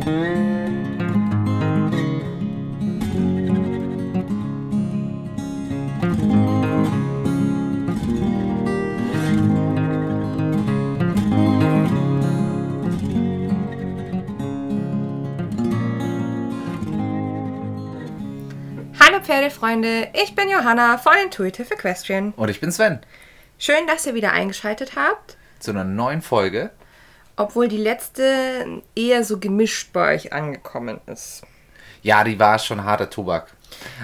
Hallo Pferdefreunde, ich bin Johanna von Intuitive Equestrian. Und ich bin Sven. Schön, dass ihr wieder eingeschaltet habt, Zu einer neuen Folge. Obwohl die letzte eher so gemischt bei euch angekommen ist. Ja, die war schon harter Tobak.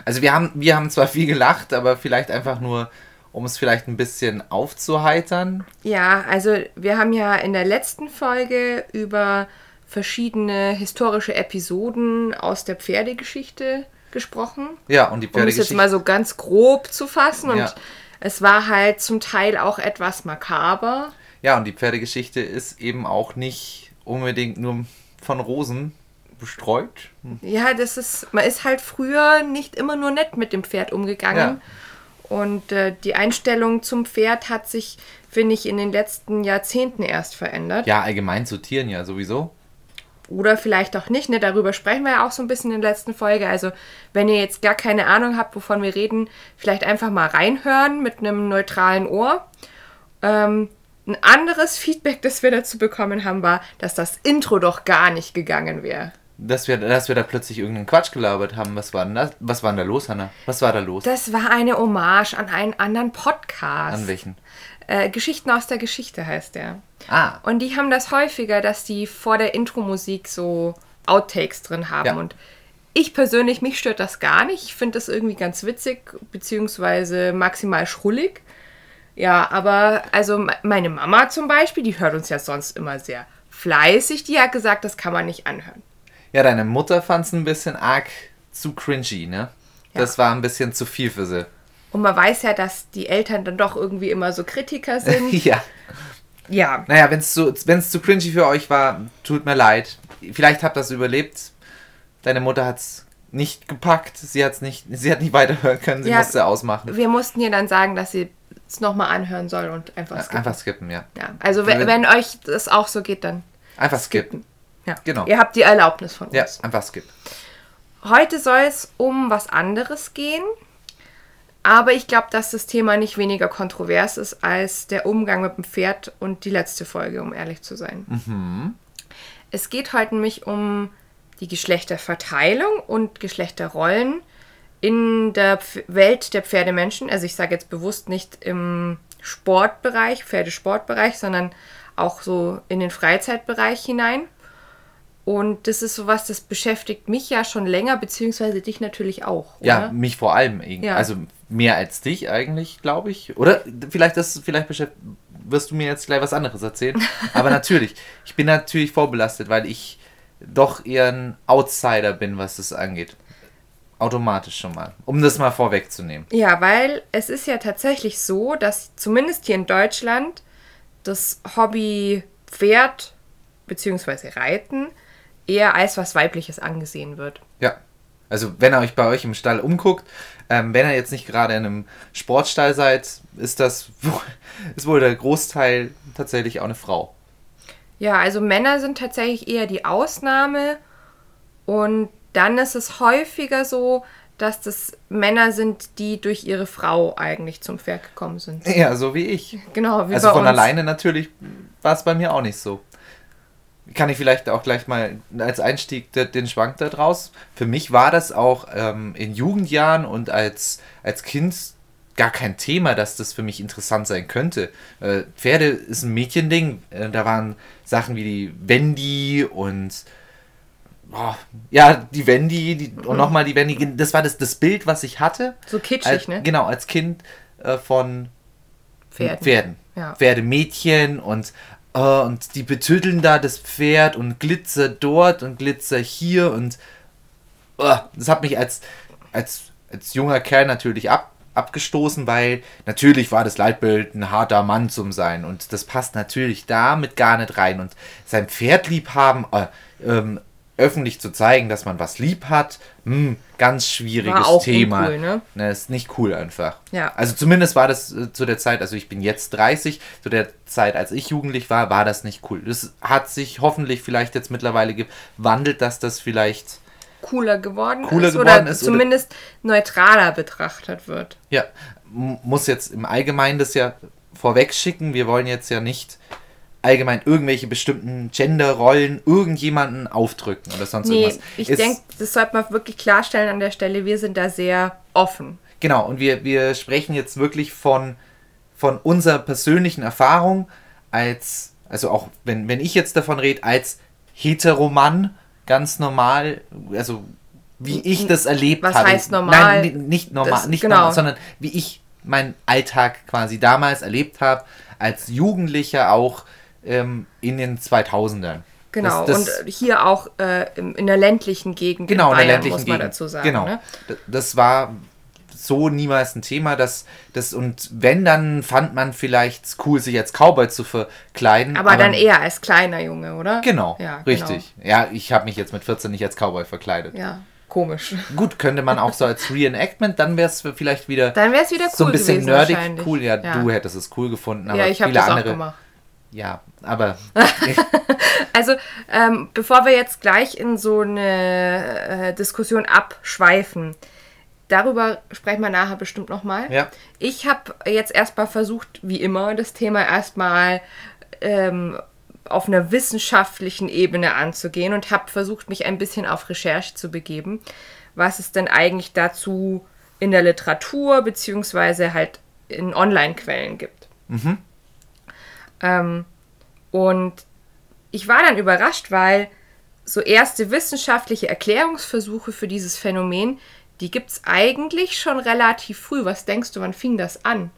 Also wir haben, wir haben zwar viel gelacht, aber vielleicht einfach nur, um es vielleicht ein bisschen aufzuheitern. Ja, also wir haben ja in der letzten Folge über verschiedene historische Episoden aus der Pferdegeschichte gesprochen. Ja, und die Um es Pferdegeschichte. jetzt mal so ganz grob zu fassen. Und Ja. es war halt zum Teil auch etwas makaber. Ja, und die Pferdegeschichte ist eben auch nicht unbedingt nur von Rosen bestreut. Ja, das ist, man ist halt früher nicht immer nur nett mit dem Pferd umgegangen. Und äh, die Einstellung zum Pferd hat sich, finde ich, in den letzten Jahrzehnten erst verändert. Ja, allgemein zu Tieren ja sowieso. Oder vielleicht auch nicht, ne? Darüber sprechen wir ja auch so ein bisschen in der letzten Folge. Also, wenn ihr jetzt gar keine Ahnung habt, wovon wir reden, vielleicht einfach mal reinhören mit einem neutralen Ohr. Ähm, ein anderes Feedback, das wir dazu bekommen haben, war, dass das Intro doch gar nicht gegangen wäre. Dass wir, dass wir da plötzlich irgendeinen Quatsch gelabert haben. Was war denn das? Was war denn da los, Hanna? Was war da los? Das war eine Hommage an einen anderen Podcast. An welchen? Äh, Geschichten aus der Geschichte heißt der. Ah, Und die haben das häufiger, dass die vor der Intro-Musik so Outtakes drin haben. Ja. Und ich persönlich, mich stört das gar nicht. Ich finde das irgendwie ganz witzig, beziehungsweise maximal schrullig. Ja, aber also me- meine Mama zum Beispiel, die hört uns ja sonst immer sehr fleißig. Die hat gesagt, das kann man nicht anhören. ja, deine Mutter fand es ein bisschen arg zu cringy, ne? Ja. Das war ein bisschen zu viel für sie. Und man weiß ja, dass die Eltern dann doch irgendwie immer so Kritiker sind. ja. ja, Naja, wenn es zu, wenn's zu cringy für euch war, tut mir leid. Vielleicht habt ihr das überlebt. Deine Mutter hat es nicht gepackt. Sie, hat's nicht, sie hat nicht weiterhören können. Sie Ja. musste ausmachen. wir mussten ihr dann sagen, dass sie es nochmal anhören soll und einfach skippen. Einfach skippen, ja. Ja, also wenn, wenn euch das auch so geht, dann Einfach skippen. ja. Genau. Ihr habt die Erlaubnis von uns. Ja, einfach skippen. Heute soll es um was anderes gehen, aber ich glaube, dass das Thema nicht weniger kontrovers ist als der Umgang mit dem Pferd und die letzte Folge, um ehrlich zu sein. Es geht heute nämlich um die Geschlechterverteilung und Geschlechterrollen in der Pf Welt der Pferdemenschen. Also ich sage jetzt bewusst nicht im Sportbereich, Pferdesportbereich, sondern auch so in den Freizeitbereich hinein. Und das ist sowas, das beschäftigt mich ja schon länger, beziehungsweise dich natürlich auch. Oder? Ja, mich vor allem. Ja. Also mehr als dich eigentlich, glaube ich. Oder vielleicht, das, vielleicht wirst du mir jetzt gleich was anderes erzählen. Aber natürlich, ich bin natürlich vorbelastet, weil ich doch eher ein Outsider bin, was das angeht. Automatisch schon mal. Um das mal vorwegzunehmen. Ja, weil es ist ja tatsächlich so, dass zumindest hier in Deutschland das Hobby Pferd bzw. Reiten eher als was Weibliches angesehen wird. Ja. Also wenn ihr euch bei euch im Stall umguckt, ähm, wenn ihr jetzt nicht gerade in einem Sportstall seid, ist das wohl, ist wohl der Großteil tatsächlich auch eine Frau. Ja, also Männer sind tatsächlich eher die Ausnahme und dann ist es häufiger so, dass das Männer sind, die durch ihre Frau eigentlich zum Pferd gekommen sind. Ja, so wie ich. Genau, wie Also von uns. alleine natürlich war es bei mir auch nicht so. Kann ich vielleicht auch gleich mal als Einstieg de- den Schwank da draus. Für mich war das auch ähm, in Jugendjahren und als, als Kind gar kein Thema, dass das für mich interessant sein könnte. Äh, Pferde ist ein Mädchending. Äh, da waren Sachen wie die Wendy und oh, ja, die Wendy die, Mhm. und nochmal die Wendy. Das war das, das Bild, was ich hatte. So kitschig, als, ne? Genau, als Kind äh, von Pferden. Pferden. Ja. Pferdemädchen und, äh, und die betütteln da das Pferd und Glitzer dort und Glitzer hier und äh, das hat mich als, als, als junger Kerl natürlich ab, abgestoßen, weil natürlich war das Leitbild ein harter Mann zum Sein und das passt natürlich damit gar nicht rein und sein Pferd lieb haben, äh, ähm, öffentlich zu zeigen, dass man was lieb hat, hm, ganz schwieriges Thema. uncool, ne? Ne, ist nicht cool einfach. Ja. Also zumindest war das äh, zu der Zeit, also ich bin jetzt 30, zu der Zeit, als ich jugendlich war, war das nicht cool. Das hat sich hoffentlich vielleicht jetzt mittlerweile gewandelt, dass das vielleicht, Cooler geworden Cooler ist geworden oder ist oder- zumindest neutraler betrachtet wird. ja, muss jetzt im Allgemeinen das ja vorweg schicken. Wir wollen jetzt ja nicht allgemein irgendwelche bestimmten Genderrollen irgendjemanden aufdrücken oder sonst Nee, irgendwas. ich denke, das sollte man wirklich klarstellen an der Stelle. Wir sind da sehr offen. Genau, und wir, wir sprechen jetzt wirklich von, von unserer persönlichen Erfahrung als, also auch wenn, wenn ich jetzt davon rede, als Heteromann, ganz normal, also wie ich das erlebt Was habe. heißt normal? Nein, ni- nicht normal, Das- nicht genau. normal, sondern wie ich meinen Alltag quasi damals erlebt habe, als Jugendlicher auch ähm, in den 2000ern. Genau. Das- das- und hier auch äh, in der ländlichen Gegend Genau, in der Bayern, ländlichen muss man Gegend. dazu sagen. genau. Ne? Das war so niemals ein Thema, dass das und wenn dann fand man vielleicht cool, sich als Cowboy zu verkleiden. Aber, dann eher als kleiner Junge, oder? Genau, Ja, richtig. Ja, ich habe mich jetzt mit 14 nicht als Cowboy verkleidet. Genau. Ja, komisch. Gut, könnte man auch so als Reenactment, dann wäre es vielleicht wieder Dann wäre es wieder cool so ein bisschen nerdig. Cool, ja, Ja. du hättest es cool gefunden, aber Ja, ich habe viele das auch andere. gemacht. Ja, aber Also, ähm, bevor wir jetzt gleich in so eine äh, Diskussion abschweifen, darüber sprechen wir nachher bestimmt nochmal. Ja. Ich habe jetzt erstmal versucht, wie immer, das Thema erstmal ähm, auf einer wissenschaftlichen Ebene anzugehen und habe versucht, mich ein bisschen auf Recherche zu begeben, was es denn eigentlich dazu in der Literatur beziehungsweise halt in Online-Quellen gibt. Ähm, und ich war dann überrascht, weil so erste wissenschaftliche Erklärungsversuche für dieses Phänomen, die gibt es eigentlich schon relativ früh. Was denkst du, wann fing das an?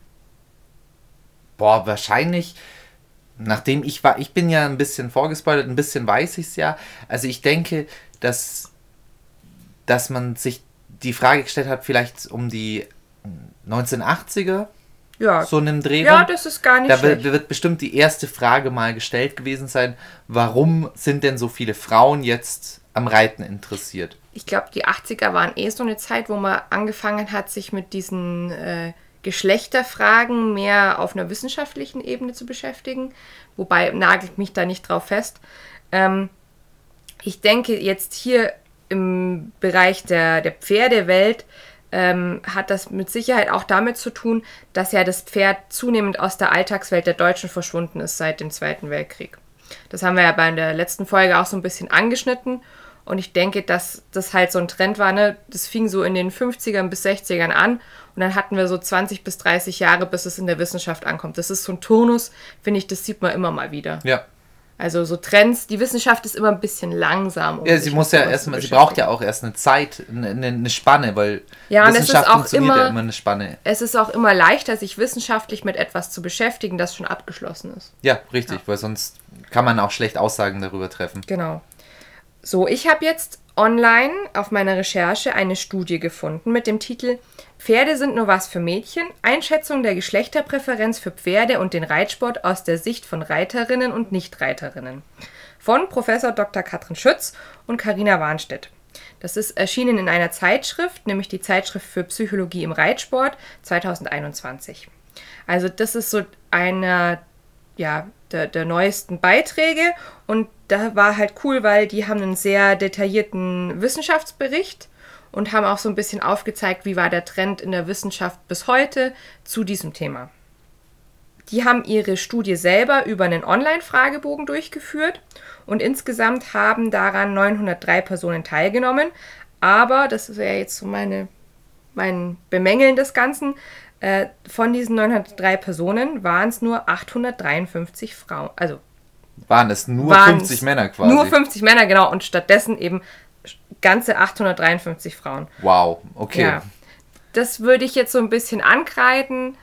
Boah, wahrscheinlich, nachdem ich war, ich bin ja ein bisschen vorgespoilert, ein bisschen weiß ich es ja. Also ich denke, dass, dass man sich die Frage gestellt hat, vielleicht um die 1980er, Ja, so einem Dreh. ja das ist gar nicht Da wird, schlecht. wird bestimmt die erste Frage mal gestellt gewesen sein, warum sind denn so viele Frauen jetzt am Reiten interessiert? Ich glaube, die 80er waren eh so eine Zeit, wo man angefangen hat, sich mit diesen äh, Geschlechterfragen mehr auf einer wissenschaftlichen Ebene zu beschäftigen. Wobei nagelt mich da nicht drauf fest. Ähm, ich denke, jetzt hier im Bereich der, der Pferdewelt ähm, hat das mit Sicherheit auch damit zu tun, dass ja das Pferd zunehmend aus der Alltagswelt der Deutschen verschwunden ist seit dem Zweiten Weltkrieg. Das haben wir ja bei der letzten Folge auch so ein bisschen angeschnitten. Und ich denke, dass das halt so ein Trend war. Ne? Das fing so in den 50ern bis 60ern an. Und dann hatten wir so 20 bis 30 Jahre, bis es in der Wissenschaft ankommt. Das ist so ein Turnus, finde ich, das sieht man immer mal wieder. Ja. Also so Trends, die Wissenschaft ist immer ein bisschen langsam. um Ja, sie muss ja erstmal, sie braucht ja auch erst eine Zeit, eine, eine Spanne, weil Ja, und es ist Wissenschaft auch funktioniert ja immer- immer eine Spanne. Es ist auch immer leichter, sich wissenschaftlich mit etwas zu beschäftigen, das schon abgeschlossen ist. Ja, richtig, weil sonst kann man auch schlecht Aussagen darüber treffen. Genau. So, ich habe jetzt online auf meiner Recherche eine Studie gefunden mit dem Titel Pferde sind nur was für Mädchen. Einschätzung der Geschlechterpräferenz für Pferde und den Reitsport aus der Sicht von Reiterinnen und Nichtreiterinnen. Von Professor Dr. Katrin Schütz und Karina Warnstedt. Das ist erschienen in einer Zeitschrift, nämlich die Zeitschrift für Psychologie im Reitsport 2021. Also das ist so einer ja, der, der neuesten Beiträge und da war halt cool, weil die haben einen sehr detaillierten Wissenschaftsbericht und haben auch so ein bisschen aufgezeigt, wie war der Trend in der Wissenschaft bis heute zu diesem Thema. Die haben ihre Studie selber über einen Online-Fragebogen durchgeführt und insgesamt haben daran 903 Personen teilgenommen. Aber, das wäre jetzt so meine, mein Bemängeln des Ganzen, äh, von diesen 903 Personen waren es nur 853 Frauen. Also Waren es nur waren's 50 Männer quasi? Nur 50 Männer, genau. Und stattdessen eben ganze 853 Frauen. Wow, okay. Ja. Das würde ich jetzt so ein bisschen ankreiden,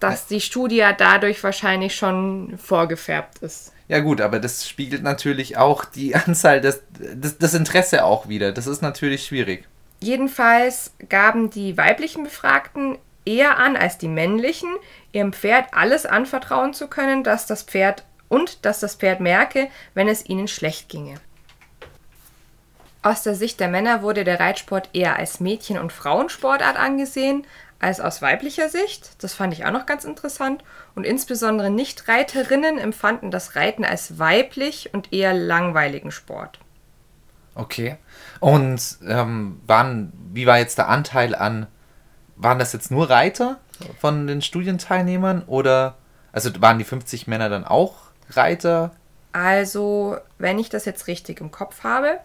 dass die Studie ja dadurch wahrscheinlich schon vorgefärbt ist. Ja gut, aber das spiegelt natürlich auch die Anzahl des, des, das Interesse auch wieder. Das ist natürlich schwierig. Jedenfalls gaben die weiblichen Befragten eher an als die männlichen, ihrem Pferd alles anvertrauen zu können, dass das Pferd und dass das Pferd merke, wenn es ihnen schlecht ginge. Aus der Sicht der Männer wurde der Reitsport eher als Mädchen- und Frauensportart angesehen, als aus weiblicher Sicht. Das fand ich auch noch ganz interessant. Und insbesondere Nicht-Reiterinnen empfanden das Reiten als weiblich und eher langweiligen Sport. Okay. Und ähm, waren, wie war jetzt der Anteil an, waren das jetzt nur Reiter von den Studienteilnehmern oder, also waren die 50 Männer dann auch Reiter? Also, wenn ich das jetzt richtig im Kopf habe,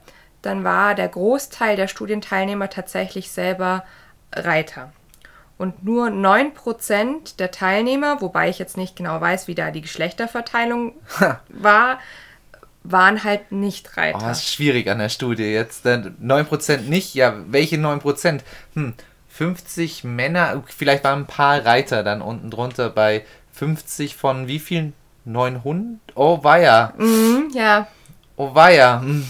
dann war der Großteil der Studienteilnehmer tatsächlich selber Reiter. Und nur 9% der Teilnehmer, wobei ich jetzt nicht genau weiß, wie da die Geschlechterverteilung war, waren halt nicht Reiter. Oh, das ist schwierig an der Studie jetzt. Denn 9% nicht, ja, welche 9%? Hm, 50 Männer, vielleicht waren ein paar Reiter dann unten drunter bei 50 von wie vielen? 900? Oh, weia. Mhm, ja. Oh, weia. Hm.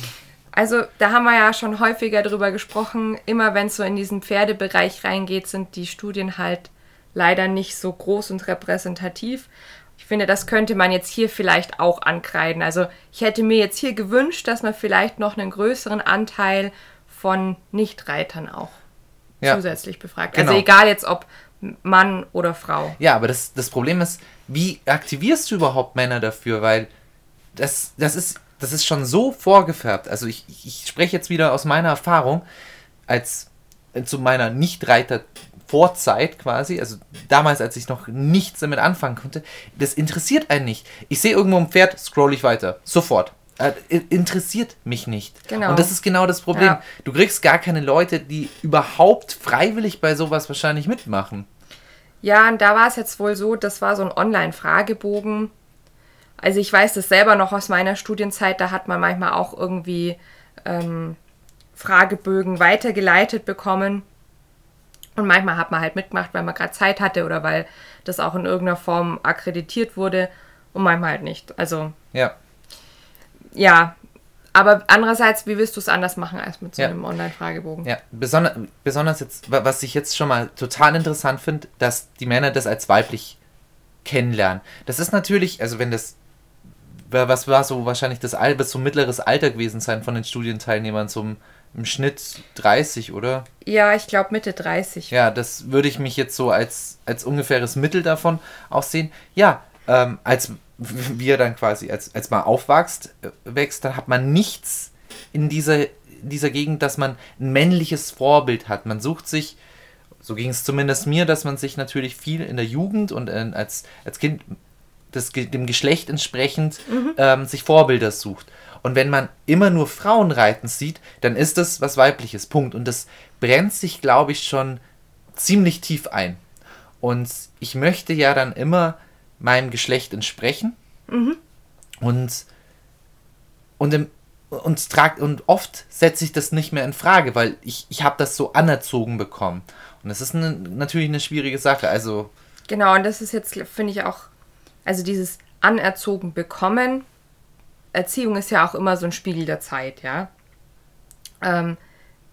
Also da haben wir ja schon häufiger drüber gesprochen. Immer wenn es so in diesen Pferdebereich reingeht, sind die Studien halt leider nicht so groß und repräsentativ. Ich finde, das könnte man jetzt hier vielleicht auch ankreiden. Also ich hätte mir jetzt hier gewünscht, dass man vielleicht noch einen größeren Anteil von Nichtreitern auch ja, zusätzlich befragt. Genau. Also egal jetzt ob Mann oder Frau. Ja, aber das, das Problem ist, wie aktivierst du überhaupt Männer dafür? Weil das, das ist das ist schon so vorgefärbt. Also ich, ich spreche jetzt wieder aus meiner Erfahrung als äh, zu meiner Nichtreiter Vorzeit quasi, also damals, als ich noch nichts damit anfangen konnte, das interessiert einen nicht. Ich sehe irgendwo ein Pferd, scroll ich weiter. Sofort. Äh, interessiert mich nicht. Genau. Und das ist genau das Problem. Ja. Du kriegst gar keine Leute, die überhaupt freiwillig bei sowas wahrscheinlich mitmachen. Ja, und da war es jetzt wohl so, das war so ein Online-Fragebogen, also ich weiß das selber noch aus meiner Studienzeit, da hat man manchmal auch irgendwie ähm, Fragebögen weitergeleitet bekommen. Und manchmal hat man halt mitgemacht, weil man gerade Zeit hatte oder weil das auch in irgendeiner Form akkreditiert wurde und manchmal halt nicht. Also. Ja. Ja. Aber andererseits, wie willst du es anders machen als mit so ja. einem Online-Fragebogen? Ja, besonders, besonders jetzt, was ich jetzt schon mal total interessant finde, dass die Männer das als weiblich kennenlernen. Das ist natürlich, also wenn das was war so wahrscheinlich das Alter, so mittleres Alter gewesen sein von den Studienteilnehmern zum im Schnitt 30, oder? Ja, ich glaube Mitte 30. Ja, das würde ich mich jetzt so als, als ungefähres Mittel davon auch sehen. Ja, ähm, als wir dann quasi, als, als man aufwächst, äh, wächst, dann hat man nichts in dieser, dieser Gegend, dass man ein männliches Vorbild hat. Man sucht sich, so ging es zumindest mir, dass man sich natürlich viel in der Jugend und äh, als, als Kind das, dem Geschlecht entsprechend mhm. ähm, sich Vorbilder sucht. Und wenn man immer nur Frauen reiten sieht, dann ist das was weibliches. Punkt. Und das brennt sich, glaube ich, schon ziemlich tief ein. Und ich möchte ja dann immer meinem Geschlecht entsprechen. Mhm. Und, und, im, und, trag, und oft setze ich das nicht mehr in Frage, weil ich, ich habe das so anerzogen bekommen. Und das ist eine, natürlich eine schwierige Sache. Also. Genau, und das ist jetzt, finde ich, auch also dieses anerzogen bekommen. Erziehung ist ja auch immer so ein Spiegel der Zeit, ja. Ähm,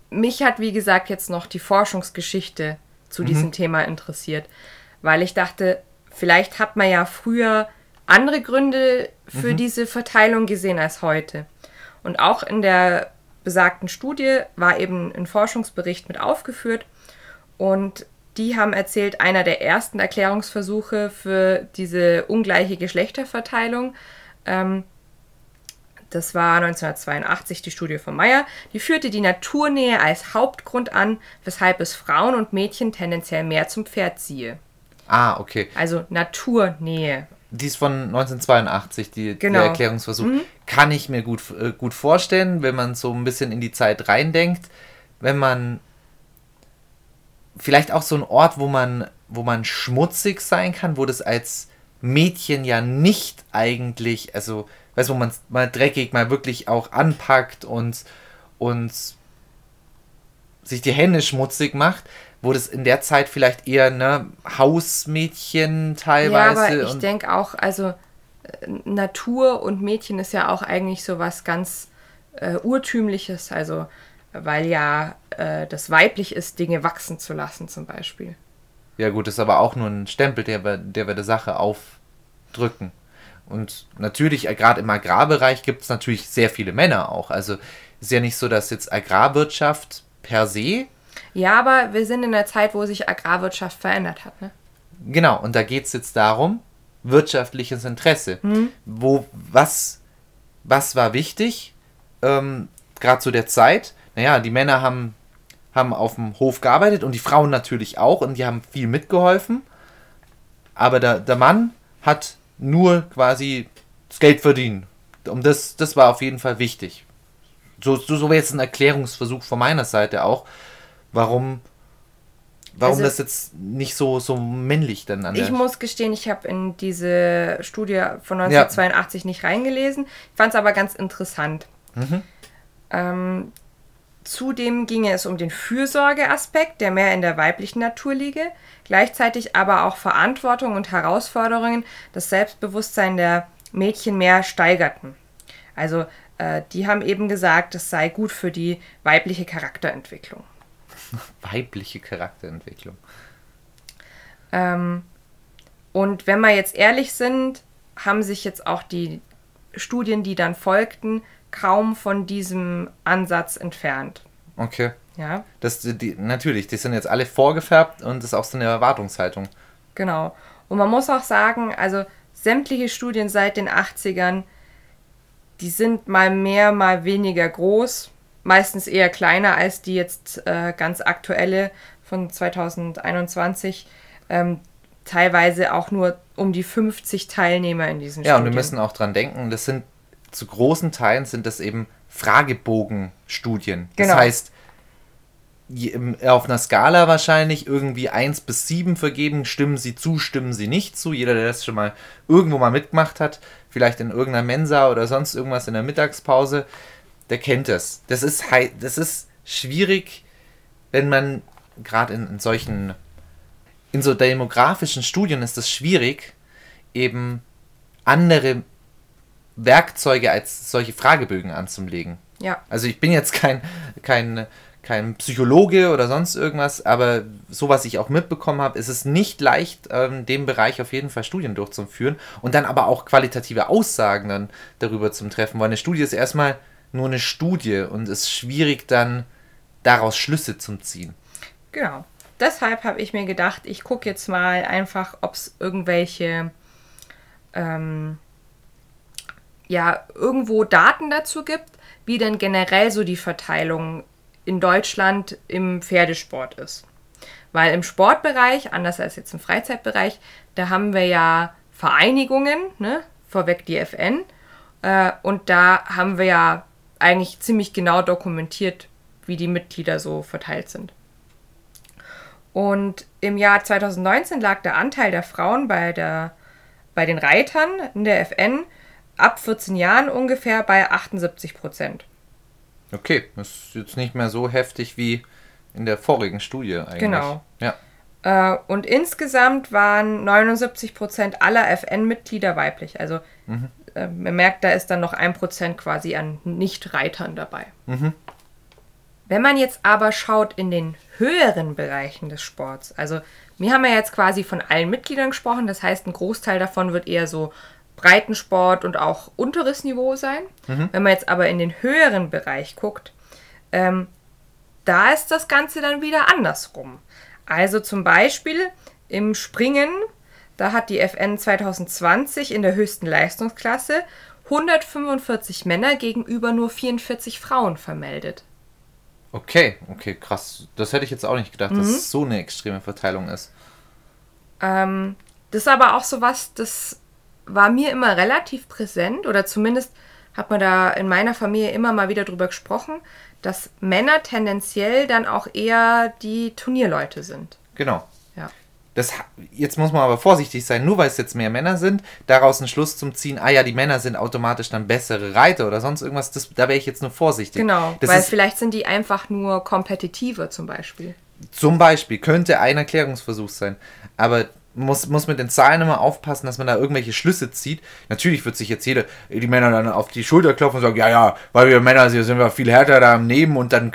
mich hat, wie gesagt, jetzt noch die Forschungsgeschichte zu mhm. diesem Thema interessiert, weil ich dachte, vielleicht hat man ja früher andere Gründe für mhm. diese Verteilung gesehen als heute. Und auch in der besagten Studie war eben ein Forschungsbericht mit aufgeführt und die haben erzählt, einer der ersten Erklärungsversuche für diese ungleiche Geschlechterverteilung. Ähm, das war 1982 die Studie von Meyer. Die führte die Naturnähe als Hauptgrund an, weshalb es Frauen und Mädchen tendenziell mehr zum Pferd ziehe. Ah, okay. Also Naturnähe. Die ist von 1982, die, genau. der Erklärungsversuch. Mhm. Kann ich mir gut, äh, gut vorstellen, wenn man so ein bisschen in die Zeit reindenkt. Wenn man vielleicht auch so ein Ort, wo man, wo man schmutzig sein kann, wo das als Mädchen ja nicht eigentlich, also, weißt du, wo man mal dreckig mal wirklich auch anpackt und, und sich die Hände schmutzig macht, wo das in der Zeit vielleicht eher ne Hausmädchen teilweise. Ja, aber ich denke auch, also äh, Natur und Mädchen ist ja auch eigentlich so was ganz äh, urtümliches, also weil ja äh, das weiblich ist, Dinge wachsen zu lassen zum Beispiel. Ja gut, ist aber auch nur ein Stempel, der wir, der wir der Sache aufdrücken. Und natürlich, äh, gerade im Agrarbereich gibt es natürlich sehr viele Männer auch. Also ist ja nicht so, dass jetzt Agrarwirtschaft per se. Ja, aber wir sind in einer Zeit, wo sich Agrarwirtschaft verändert hat. Ne? Genau, und da geht es jetzt darum, wirtschaftliches Interesse. Mhm. Wo, was, was war wichtig, ähm, gerade zu der Zeit? Naja, die Männer haben, haben auf dem Hof gearbeitet und die Frauen natürlich auch und die haben viel mitgeholfen. Aber der, der Mann hat nur quasi das Geld verdienen. Um das, das war auf jeden Fall wichtig. So, so, so wäre jetzt ein Erklärungsversuch von meiner Seite auch, warum, warum also, das jetzt nicht so, so männlich dann an Ich muss gestehen, ich habe in diese Studie von 1982 ja. nicht reingelesen, fand es aber ganz interessant. Mhm. Ähm, Zudem ginge es um den Fürsorgeaspekt, der mehr in der weiblichen Natur liege, gleichzeitig aber auch Verantwortung und Herausforderungen das Selbstbewusstsein der Mädchen mehr steigerten. Also äh, die haben eben gesagt, es sei gut für die weibliche Charakterentwicklung. Weibliche Charakterentwicklung. Ähm, und wenn wir jetzt ehrlich sind, haben sich jetzt auch die Studien, die dann folgten, kaum von diesem Ansatz entfernt. Okay. Ja. Das, die, natürlich, die sind jetzt alle vorgefärbt und das ist auch so eine Erwartungshaltung. Genau. Und man muss auch sagen, also sämtliche Studien seit den 80ern, die sind mal mehr, mal weniger groß, meistens eher kleiner als die jetzt äh, ganz aktuelle von 2021. Ähm, teilweise auch nur um die 50 Teilnehmer in diesen ja, Studien. Ja, und wir müssen auch dran denken, das sind zu großen Teilen sind das eben Fragebogenstudien. Genau. Das heißt, auf einer Skala wahrscheinlich irgendwie 1 bis 7 vergeben, stimmen sie zu, stimmen sie nicht zu. Jeder, der das schon mal irgendwo mal mitgemacht hat, vielleicht in irgendeiner Mensa oder sonst irgendwas in der Mittagspause, der kennt das. Das ist, das ist schwierig, wenn man gerade in, in solchen, in so demografischen Studien ist es schwierig, eben andere Werkzeuge als solche Fragebögen anzulegen. Ja. Also ich bin jetzt kein, kein, kein Psychologe oder sonst irgendwas, aber so was ich auch mitbekommen habe, ist es nicht leicht, ähm, dem Bereich auf jeden Fall Studien durchzuführen und dann aber auch qualitative Aussagen dann darüber zu treffen, weil eine Studie ist erstmal nur eine Studie und es ist schwierig dann daraus Schlüsse zu ziehen. Genau. Deshalb habe ich mir gedacht, ich gucke jetzt mal einfach, ob es irgendwelche ähm, ja irgendwo Daten dazu gibt, wie denn generell so die Verteilung in Deutschland im Pferdesport ist. Weil im Sportbereich, anders als jetzt im Freizeitbereich, da haben wir ja Vereinigungen, ne? vorweg die FN, äh, und da haben wir ja eigentlich ziemlich genau dokumentiert, wie die Mitglieder so verteilt sind. Und im Jahr 2019 lag der Anteil der Frauen bei, der, bei den Reitern in der FN ab 14 Jahren ungefähr bei 78 Prozent. Okay, das ist jetzt nicht mehr so heftig wie in der vorigen Studie eigentlich. Genau. Ja. Äh, und insgesamt waren 79 Prozent aller FN-Mitglieder weiblich. Also mhm. äh, man merkt, da ist dann noch ein Prozent quasi an Nicht-Reitern dabei. Mhm. Wenn man jetzt aber schaut in den höheren Bereichen des Sports, also wir haben ja jetzt quasi von allen Mitgliedern gesprochen, das heißt, ein Großteil davon wird eher so Breitensport und auch unteres Niveau sein. Mhm. Wenn man jetzt aber in den höheren Bereich guckt, ähm, da ist das Ganze dann wieder andersrum. Also zum Beispiel im Springen, da hat die FN 2020 in der höchsten Leistungsklasse 145 Männer gegenüber nur 44 Frauen vermeldet. Okay, okay, krass. Das hätte ich jetzt auch nicht gedacht, mhm. dass es so eine extreme Verteilung ist. Ähm, das ist aber auch so was, das war mir immer relativ präsent oder zumindest hat man da in meiner Familie immer mal wieder drüber gesprochen, dass Männer tendenziell dann auch eher die Turnierleute sind. Genau. Ja. Das, jetzt muss man aber vorsichtig sein, nur weil es jetzt mehr Männer sind, daraus einen Schluss zum Ziehen, ah ja, die Männer sind automatisch dann bessere Reiter oder sonst irgendwas, das, da wäre ich jetzt nur vorsichtig. Genau, das weil ist, vielleicht sind die einfach nur kompetitiver zum Beispiel. Zum Beispiel, könnte ein Erklärungsversuch sein. Aber muss, muss mit den Zahlen immer aufpassen, dass man da irgendwelche Schlüsse zieht. Natürlich wird sich jetzt jeder, die Männer dann auf die Schulter klopfen und sagen, ja, ja, weil wir Männer sind, sind wir viel härter da am Nehmen und dann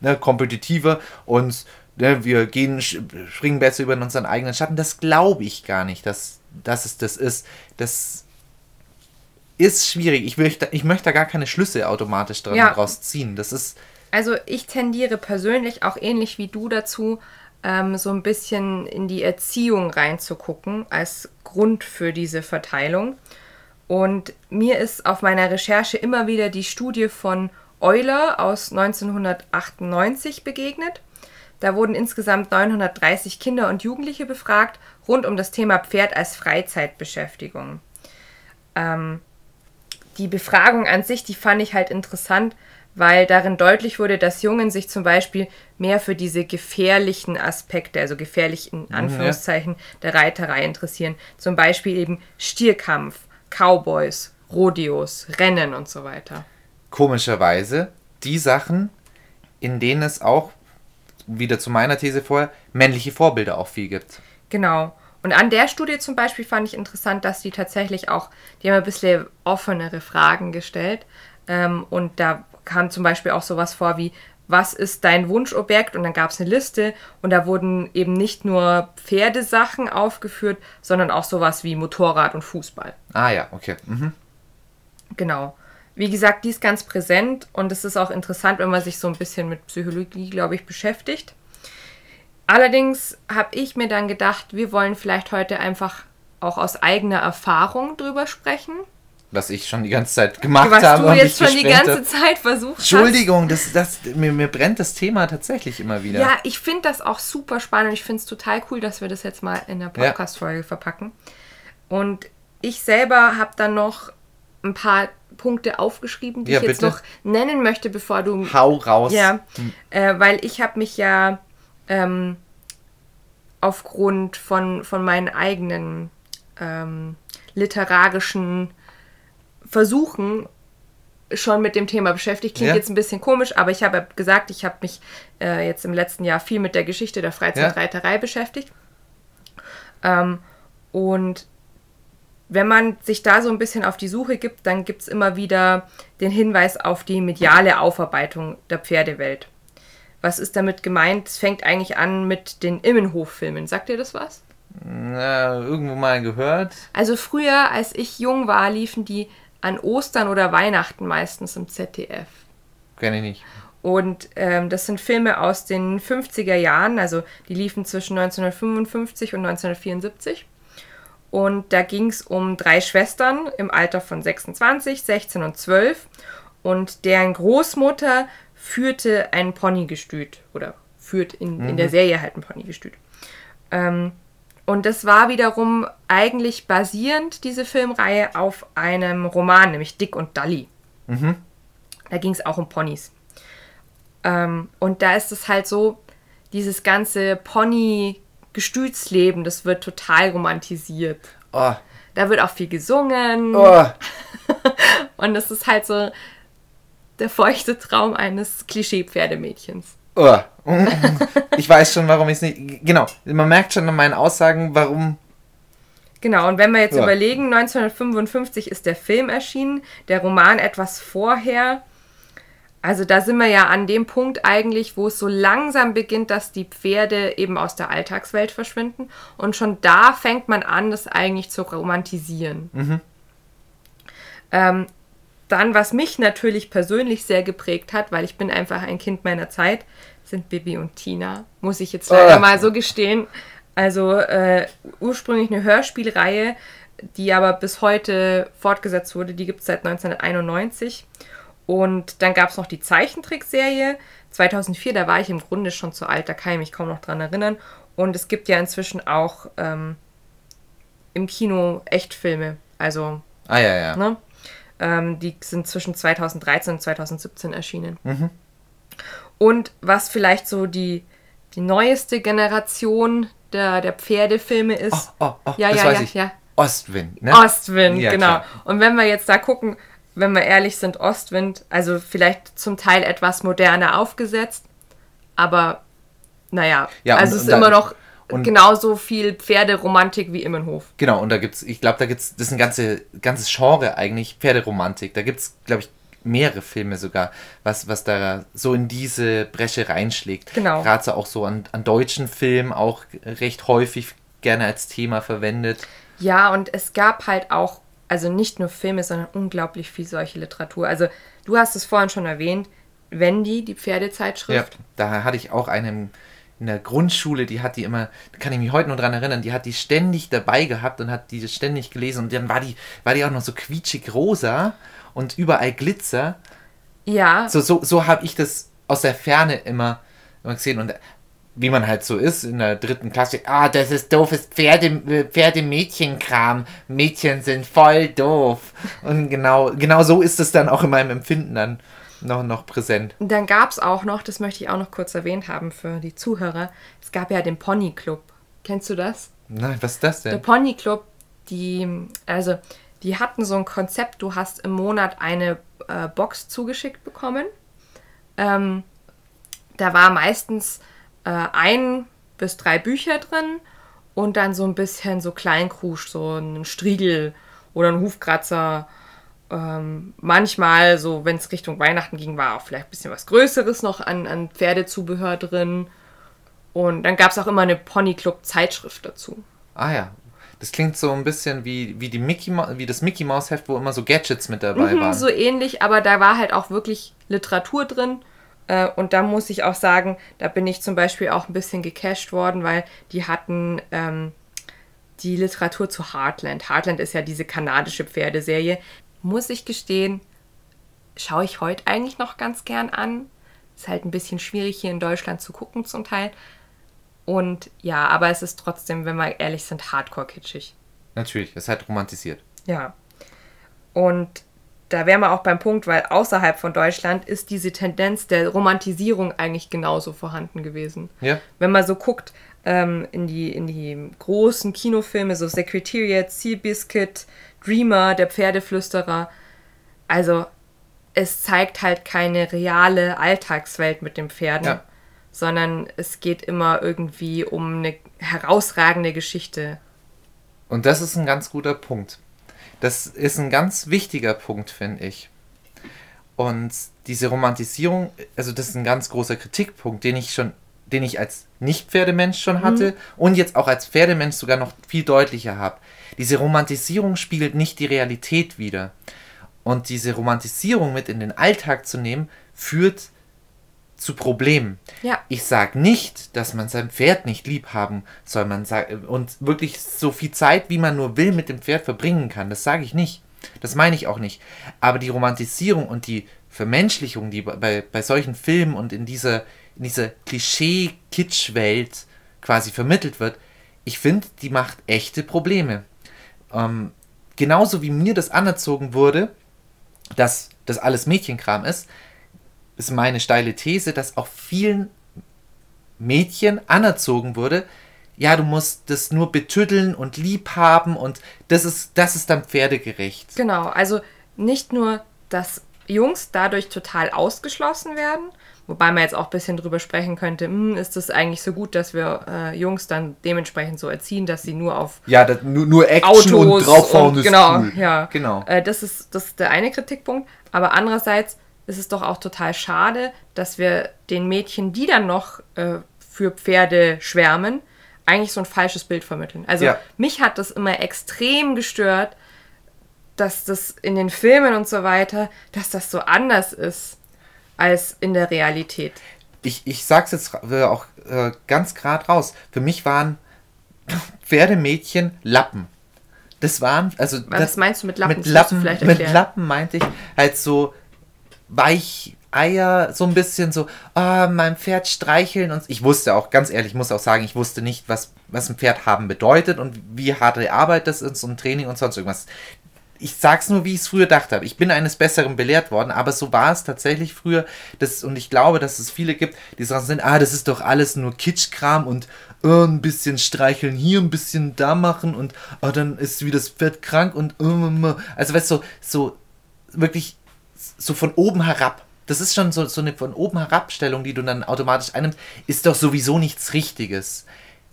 ne, kompetitiver und ne, wir gehen, springen besser über unseren eigenen Schatten. Das glaube ich gar nicht, dass, dass es das ist. Das, ist schwierig. Ich möchte, ich möchte da gar keine Schlüsse automatisch dran Ja. draus ziehen. Das ist. Also ich tendiere persönlich auch ähnlich wie du dazu, ähm, so ein bisschen in die Erziehung reinzugucken als Grund für diese Verteilung. Und mir ist auf meiner Recherche immer wieder die Studie von Euler aus 1998 begegnet. Da wurden insgesamt 930 Kinder und Jugendliche befragt rund um das Thema Pferd als Freizeitbeschäftigung. Ähm, die Befragung an sich, die fand ich halt interessant, weil darin deutlich wurde, dass Jungen sich zum Beispiel mehr für diese gefährlichen Aspekte, also gefährlich in Anführungszeichen, der Reiterei interessieren. Zum Beispiel eben Stierkampf, Cowboys, Rodeos, Rennen und so weiter. komischerweise die Sachen, in denen es auch, wieder zu meiner These vorher, männliche Vorbilder auch viel gibt. Genau. Und an der Studie zum Beispiel fand ich interessant, dass die tatsächlich auch, die haben ein bisschen offenere Fragen gestellt. Ähm, und da kam zum Beispiel auch sowas vor wie, was ist dein Wunschobjekt? Und dann gab es eine Liste und da wurden eben nicht nur Pferdesachen aufgeführt, sondern auch sowas wie Motorrad und Fußball. Ah ja, okay. Mhm. Genau. Wie gesagt, die ist ganz präsent und es ist auch interessant, wenn man sich so ein bisschen mit Psychologie, glaube ich, beschäftigt. Allerdings habe ich mir dann gedacht, wir wollen vielleicht heute einfach auch aus eigener Erfahrung drüber sprechen. Was ich schon die ganze Zeit gemacht Was habe. du und jetzt schon die ganze habe. Zeit versucht hast. Entschuldigung, das, das, mir, mir brennt das Thema tatsächlich immer wieder. Ja, ich finde das auch super spannend. Ich finde es total cool, dass wir das jetzt mal in der Ja. Podcast-Folge verpacken. Und ich selber habe dann noch ein paar Punkte aufgeschrieben, die Ja, ich jetzt bitte. noch nennen möchte, bevor du Hau raus. Ja, äh, weil ich habe mich ja ähm, aufgrund von, von meinen eigenen ähm, literarischen Versuchen schon mit dem Thema beschäftigt. Klingt Ja. jetzt ein bisschen komisch, aber ich habe ja gesagt, ich habe mich äh, jetzt im letzten Jahr viel mit der Geschichte der Freizeitreiterei beschäftigt. Ähm, und wenn man sich da so ein bisschen auf die Suche gibt, dann gibt es immer wieder den Hinweis auf die mediale Aufarbeitung der Pferdewelt. Was ist damit gemeint? Es fängt eigentlich an mit den Immenhof-Filmen. Sagt ihr das was? Na, irgendwo mal gehört. Also früher, als ich jung war, liefen die an Ostern oder Weihnachten meistens im ZDF. Kenne ich nicht. Und ähm, das sind Filme aus den 50er Jahren, also die liefen zwischen 1955 und 1974. Und da ging es um drei Schwestern im Alter von 26, 16 und 12. Und deren Großmutter führte ein Ponygestüt oder führt in, in der Serie halt ein Ponygestüt. Ähm, und das war wiederum eigentlich basierend, diese Filmreihe, auf einem Roman, nämlich Dick und Dolly. Da ging es auch um Ponys. Ähm, und da ist es halt so, dieses ganze Pony-Gestütsleben, das wird total romantisiert. Oh, Da wird auch viel gesungen. oh. Und das ist halt so der feuchte Traum eines Klischee-Pferdemädchens. Oh. Ich weiß schon, warum ich es nicht. Genau, man merkt schon an meinen Aussagen, warum. Genau, und wenn wir jetzt Ja. überlegen, 1955 ist der Film erschienen, der Roman etwas vorher. Also da sind wir ja an dem Punkt eigentlich, wo es so langsam beginnt, dass die Pferde eben aus der Alltagswelt verschwinden. Und schon da fängt man an, das eigentlich zu romantisieren. Ähm, dann, was mich natürlich persönlich sehr geprägt hat, weil ich bin einfach ein Kind meiner Zeit, sind Bibi und Tina. Muss ich jetzt leider Ah. mal so gestehen. Also äh, ursprünglich eine Hörspielreihe, die aber bis heute fortgesetzt wurde. Die gibt es seit 1991. Und dann gab es noch die Zeichentrickserie. 2004, da war ich im Grunde schon zu alt, da kann ich mich kaum noch dran erinnern. Und es gibt ja inzwischen auch ähm, im Kino Echtfilme. Also Ah, ja, ja. Ne? Ähm, die sind zwischen 2013 und 2017 erschienen. Und was vielleicht so die, die neueste Generation der, der Pferdefilme ist. Oh, oh, ja, das ja, ja, ich. ja. Ostwind, ne? Ostwind, Ja, genau. klar. Und wenn wir jetzt da gucken, wenn wir ehrlich sind, Ostwind, also vielleicht zum Teil etwas moderner aufgesetzt, aber naja, Ja, also es ist immer noch und- genauso viel Pferderomantik wie Immenhof. Genau, und da gibt's, ich glaube, da gibt's, das ist ein ganze, ganzes Genre eigentlich, Pferderomantik. Da gibt's, glaube ich, mehrere Filme sogar, was, was da so in diese Bresche reinschlägt. Genau. Gerade so auch so an, an deutschen Filmen auch recht häufig gerne als Thema verwendet. Ja, und es gab halt auch also nicht nur Filme, sondern unglaublich viel solche Literatur. Also du hast es vorhin schon erwähnt, Wendy, die Pferdezeitschrift. Ja, da hatte ich auch einen in der Grundschule, die hat die immer, da kann ich mich heute nur dran erinnern, die hat die ständig dabei gehabt und hat die ständig gelesen und dann war die, war die auch noch so quietschig rosa und überall Glitzer. Ja. So, so, so habe ich das aus der Ferne immer, immer gesehen und wie man halt so ist in der dritten Klasse, ah, das ist doofes Pferde, Pferdemädchenkram. Mädchen sind voll doof. Und genau, genau so ist es dann auch in meinem Empfinden dann noch, noch präsent. Dann gab es auch noch, das möchte ich auch noch kurz erwähnt haben für die Zuhörer, es gab ja den Pony Club. Kennst du das? Nein, was ist das denn? Der Pony Club, die, also, die hatten so ein Konzept, du hast im Monat eine äh, Box zugeschickt bekommen. Ähm, da war meistens äh, ein bis drei Bücher drin und dann so ein bisschen so Kleinkrusch, so ein Striegel oder ein Hufkratzer ähm, manchmal, so wenn es Richtung Weihnachten ging, war auch vielleicht ein bisschen was Größeres noch an, an Pferdezubehör drin. Und dann gab es auch immer eine Pony Club Zeitschrift dazu. Ah ja. Das klingt so ein bisschen wie, wie, die Mickey wie das Mickey Mouse Heft, wo immer so Gadgets mit dabei mhm, waren. So ähnlich, aber da war halt auch wirklich Literatur drin. Äh, und da muss ich auch sagen, da bin ich zum Beispiel auch ein bisschen gecasht worden, weil die hatten ähm, die Literatur zu Heartland. Heartland ist ja diese kanadische Pferdeserie muss ich gestehen, schaue ich heute eigentlich noch ganz gern an. Ist halt ein bisschen schwierig hier in Deutschland zu gucken zum Teil. Und ja, aber es ist trotzdem, wenn wir ehrlich sind, hardcore kitschig. Natürlich, es ist halt romantisiert. Ja. Und da wären wir auch beim Punkt, weil außerhalb von Deutschland ist diese Tendenz der Romantisierung eigentlich genauso vorhanden gewesen. Ja. Wenn man so guckt ähm, in, die, in die großen Kinofilme, so Secretariat, Seabiscuit, Dreamer, der Pferdeflüsterer. Also es zeigt halt keine reale Alltagswelt mit den Pferden, ja. sondern es geht immer irgendwie um eine herausragende Geschichte. Und das ist ein ganz guter Punkt. Das ist ein ganz wichtiger Punkt, finde ich. Und diese Romantisierung, also das ist ein ganz großer Kritikpunkt, den ich schon, den ich als Nicht-Pferdemensch schon hatte mhm. und jetzt auch als Pferdemensch sogar noch viel deutlicher habe. Diese Romantisierung spiegelt nicht die Realität wider. Und diese Romantisierung mit in den Alltag zu nehmen, führt zu Problemen. Ja. Ich sage nicht, dass man sein Pferd nicht lieb haben soll man sagen, und wirklich so viel Zeit, wie man nur will, mit dem Pferd verbringen kann. Das sage ich nicht. Das meine ich auch nicht. Aber die Romantisierung und die Vermenschlichung, die bei, bei solchen Filmen und in dieser, in dieser Klischee-Kitsch-Welt quasi vermittelt wird, ich finde, die macht echte Probleme. Ähm, genauso wie mir das anerzogen wurde, dass das alles Mädchenkram ist, ist meine steile These, dass auch vielen Mädchen anerzogen wurde, ja, du musst das nur betüddeln und lieb haben und das ist, das ist dann pferdegerecht. Genau, also nicht nur, dass Jungs dadurch total ausgeschlossen werden, Wobei man jetzt auch ein bisschen drüber sprechen könnte, hm, ist es eigentlich so gut, dass wir äh, Jungs dann dementsprechend so erziehen, dass sie nur auf ja, das, nur, nur Action Autos und draufhauen ist genau, cool. ja. Genau. Äh, das, ist, das ist der eine Kritikpunkt. Aber andererseits ist es doch auch total schade, dass wir den Mädchen, die dann noch äh, für Pferde schwärmen, eigentlich so ein falsches Bild vermitteln. Also ja. mich hat das immer extrem gestört, dass das in den Filmen und so weiter, dass das so anders ist als in der Realität. Ich, ich sag's jetzt auch äh, ganz gerade raus. Für mich waren Pferdemädchen Lappen. Das waren, also. Was das, meinst du mit Lappen? Mit Lappen, mit Lappen meinte ich halt so weich Eier, so ein bisschen so, oh, mein Pferd streicheln und ich wusste auch, ganz ehrlich, ich muss auch sagen, ich wusste nicht, was, was ein Pferd haben bedeutet und wie harte Arbeit das ist und Training und sonst irgendwas ich sag's nur, wie ich es früher gedacht habe. Ich bin eines Besseren belehrt worden, aber so war es tatsächlich früher. Das, und ich glaube, dass es viele gibt, die sagen sind, ah, das ist doch alles nur Kitschkram und oh, ein bisschen streicheln hier, ein bisschen da machen und oh, dann ist wie das Pferd krank und oh, also weißt du, so, so wirklich so von oben herab. Das ist schon so, so eine von oben herabstellung, die du dann automatisch einnimmst, ist doch sowieso nichts Richtiges.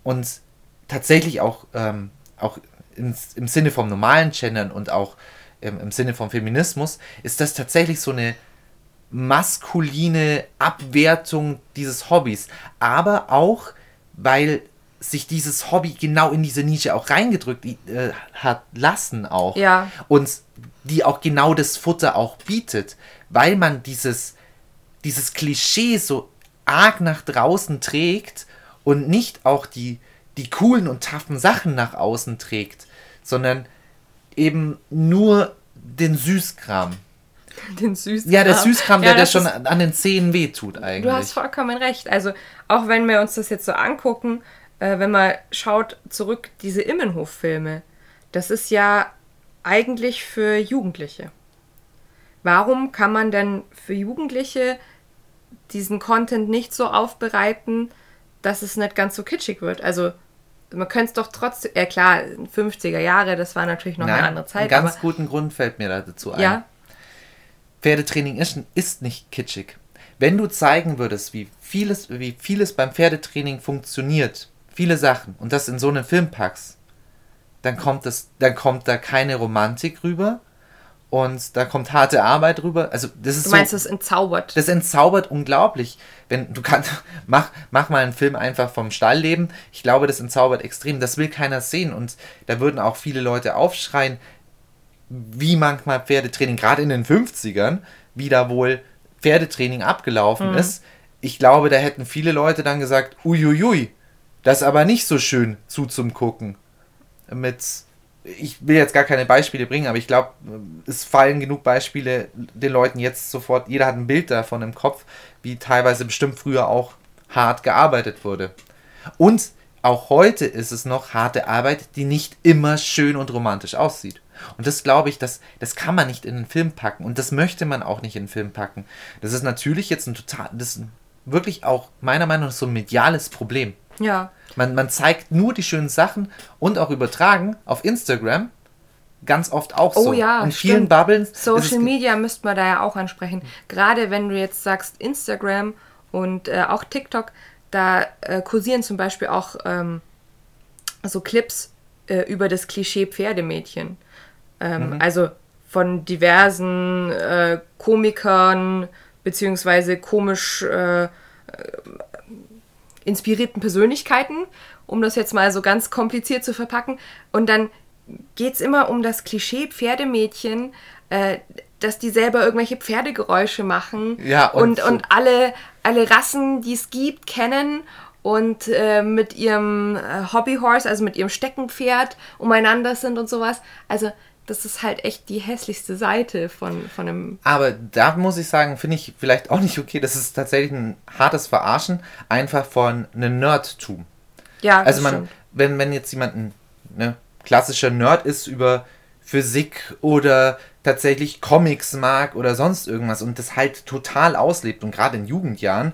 Und tatsächlich auch, ähm, auch ins, im Sinne vom normalen Gendern und auch im, im Sinne vom Feminismus, ist das tatsächlich so eine maskuline Abwertung dieses Hobbys. Aber auch, weil sich dieses Hobby genau in diese Nische auch reingedrückt äh, hat lassen auch. Ja. Und die auch genau das Futter auch bietet, weil man dieses, dieses Klischee so arg nach draußen trägt und nicht auch die, die coolen und taffen Sachen nach außen trägt, sondern eben nur den Süßkram. Den Süßkram. Ja, der Süßkram, der, Ja, der das schon ist- an den Zähnen wehtut eigentlich. Du hast vollkommen recht. Also, auch wenn wir uns das jetzt so angucken, äh, wenn man schaut zurück, diese Immenhof-Filme, das ist ja eigentlich für Jugendliche. Warum kann man denn für Jugendliche diesen Content nicht so aufbereiten, dass es nicht ganz so kitschig wird? Also, man könnte es doch trotzdem, ja klar, 50er Jahre, das war natürlich noch Nein, eine andere Zeit, einen ganz guten Grund fällt mir da dazu ein. ja, Pferdetraining ist, ist nicht kitschig. Wenn du zeigen würdest, wie vieles, wie vieles beim Pferdetraining funktioniert, viele Sachen, und das in so einen Film packst, dann kommt, das, dann kommt da keine Romantik rüber und da kommt harte Arbeit rüber. Also das ist du meinst, so, das entzaubert. das entzaubert unglaublich. Wenn du kannst, mach, mach mal einen Film einfach vom Stallleben. Ich glaube, das entzaubert extrem. Das will keiner sehen. Und da würden auch viele Leute aufschreien, wie manchmal Pferdetraining, gerade in den 50ern, wie da wohl Pferdetraining abgelaufen ist. Ich glaube, da hätten viele Leute dann gesagt, uiuiui, das ist aber nicht so schön zu zum Gucken. Mit, ich will jetzt gar keine Beispiele bringen, aber ich glaube, es fallen genug Beispiele den Leuten jetzt sofort, jeder hat ein Bild davon im Kopf, wie teilweise bestimmt früher auch hart gearbeitet wurde. Und auch heute ist es noch harte Arbeit, die nicht immer schön und romantisch aussieht. Und das glaube ich, das, das kann man nicht in den Film packen. Und das möchte man auch nicht in den Film packen. Das ist natürlich jetzt ein total, das ist wirklich auch meiner Meinung nach so ein mediales Problem. Ja. Man, man zeigt nur die schönen Sachen und auch übertragen auf Instagram ganz oft auch Oh so. ja, In vielen stimmt. Bubbles. ist Social Media müsste man da ja auch ansprechen. Gerade wenn du jetzt sagst Instagram und äh, auch TikTok, da äh, kursieren zum Beispiel auch ähm, so Clips äh, über das Klischee Pferdemädchen. Ähm, Also von diversen äh, Komikern beziehungsweise komisch äh, inspirierten Persönlichkeiten, um das jetzt mal so ganz kompliziert zu verpacken. Und dann geht es immer um das Klischee Pferdemädchen, äh, dass die selber irgendwelche Pferdegeräusche machen Ja, und und, und alle, alle Rassen, die es gibt, kennen und äh, mit ihrem äh, Hobbyhorse, also mit ihrem Steckenpferd umeinander sind und sowas. Also das ist halt echt die hässlichste Seite von, von einem... Aber da muss ich sagen, finde ich vielleicht auch nicht okay. Das ist tatsächlich ein hartes Verarschen, einfach von einem Nerdtum. Ja, Also man, stimmt. wenn, wenn jetzt jemand ein ne, klassischer Nerd ist über Physik oder tatsächlich Comics mag oder sonst irgendwas und das halt total auslebt und gerade in Jugendjahren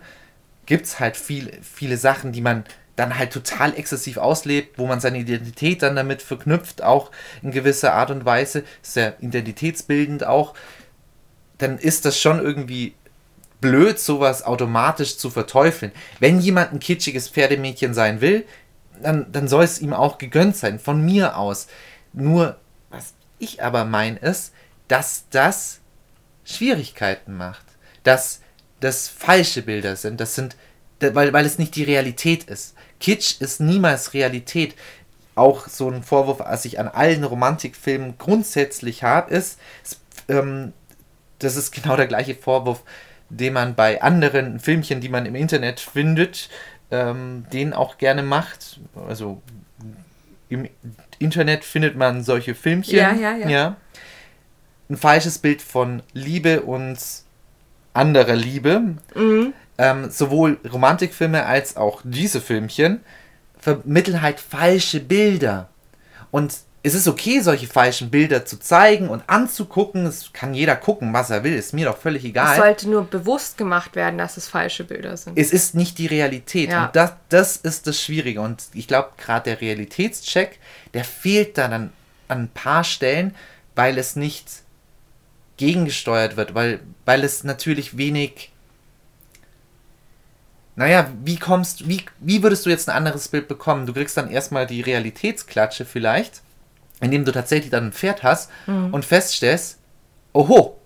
gibt es halt viel, viele Sachen, die man dann halt total exzessiv auslebt, wo man seine Identität dann damit verknüpft, auch in gewisser Art und Weise, ist ja identitätsbildend auch, dann ist das schon irgendwie blöd, sowas automatisch zu verteufeln. Wenn jemand ein kitschiges Pferdemädchen sein will, dann, dann soll es ihm auch gegönnt sein, von mir aus. Nur, was ich aber meine, ist, dass das Schwierigkeiten macht. Dass das falsche Bilder sind. Das sind, weil, weil es nicht die Realität ist. Kitsch ist niemals Realität. Auch so ein Vorwurf, was ich an allen Romantikfilmen grundsätzlich habe, ist, ähm, das ist genau der gleiche Vorwurf, den man bei anderen Filmchen, die man im Internet findet, ähm, den auch gerne macht. Also im Internet findet man solche Filmchen. Ja, ja, ja. Ein falsches Bild von Liebe und anderer Liebe. Mhm. Ähm, sowohl Romantikfilme als auch diese Filmchen vermitteln halt falsche Bilder. Und es ist okay, solche falschen Bilder zu zeigen und anzugucken. Es kann jeder gucken, was er will. Ist mir doch völlig Es egal. sollte nur bewusst gemacht werden, dass es falsche Bilder sind. Es ist nicht die Realität. Ja. Und das, das ist das Schwierige. Und ich glaube, gerade der Realitätscheck, der fehlt dann an, an ein paar Stellen, weil es nicht gegengesteuert wird, weil, weil es natürlich wenig. Naja, wie kommst wie, wie würdest du jetzt ein anderes Bild bekommen? Du kriegst dann erstmal die Realitätsklatsche vielleicht, indem du tatsächlich dann ein Pferd hast Mhm. und feststellst, oho,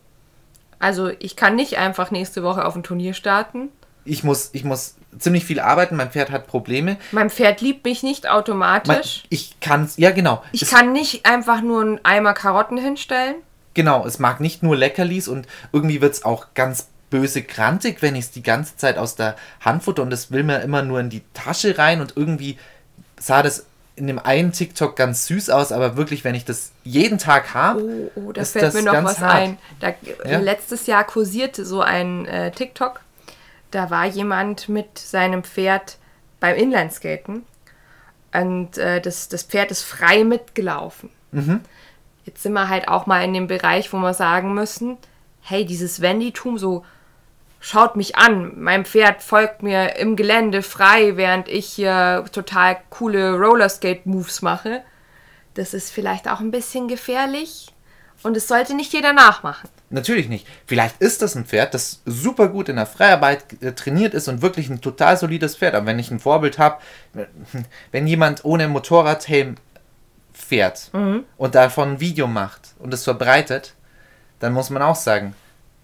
Also ich kann nicht einfach nächste Woche auf ein Turnier starten. ich muss, ich muss ziemlich viel arbeiten, mein Pferd hat Probleme. Mein Pferd liebt mich nicht Mein, automatisch. ich kann es, ja genau. ich es, kann nicht einfach nur einen Eimer Karotten hinstellen. Genau, es mag nicht nur Leckerlis und irgendwie wird es auch ganz böse grantig, wenn ich es die ganze Zeit aus der Hand futter und es will mir immer nur in die Tasche rein und irgendwie sah das in dem einen TikTok ganz süß aus, aber wirklich, wenn ich das jeden Tag habe, Oh, oh da ist fällt mir noch was hart. ein. Da, Ja? Letztes Jahr kursierte so ein äh, TikTok. Da war jemand mit seinem Pferd beim Inlineskaten und äh, das, das Pferd ist frei mitgelaufen. Mhm. Jetzt sind wir halt auch mal in dem Bereich, wo wir sagen müssen, hey, dieses Wenditum so schaut mich an, mein Pferd folgt mir im Gelände frei, während ich hier total coole Rollerskate-Moves mache. Das ist vielleicht auch ein bisschen gefährlich und es sollte nicht jeder nachmachen. Natürlich nicht. Vielleicht ist das ein Pferd, das super gut in der Freiarbeit äh, trainiert ist und wirklich ein total solides Pferd. Aber wenn ich ein Vorbild habe, wenn jemand ohne Motorradhelm fährt und davon ein Video macht und es verbreitet, dann muss man auch sagen,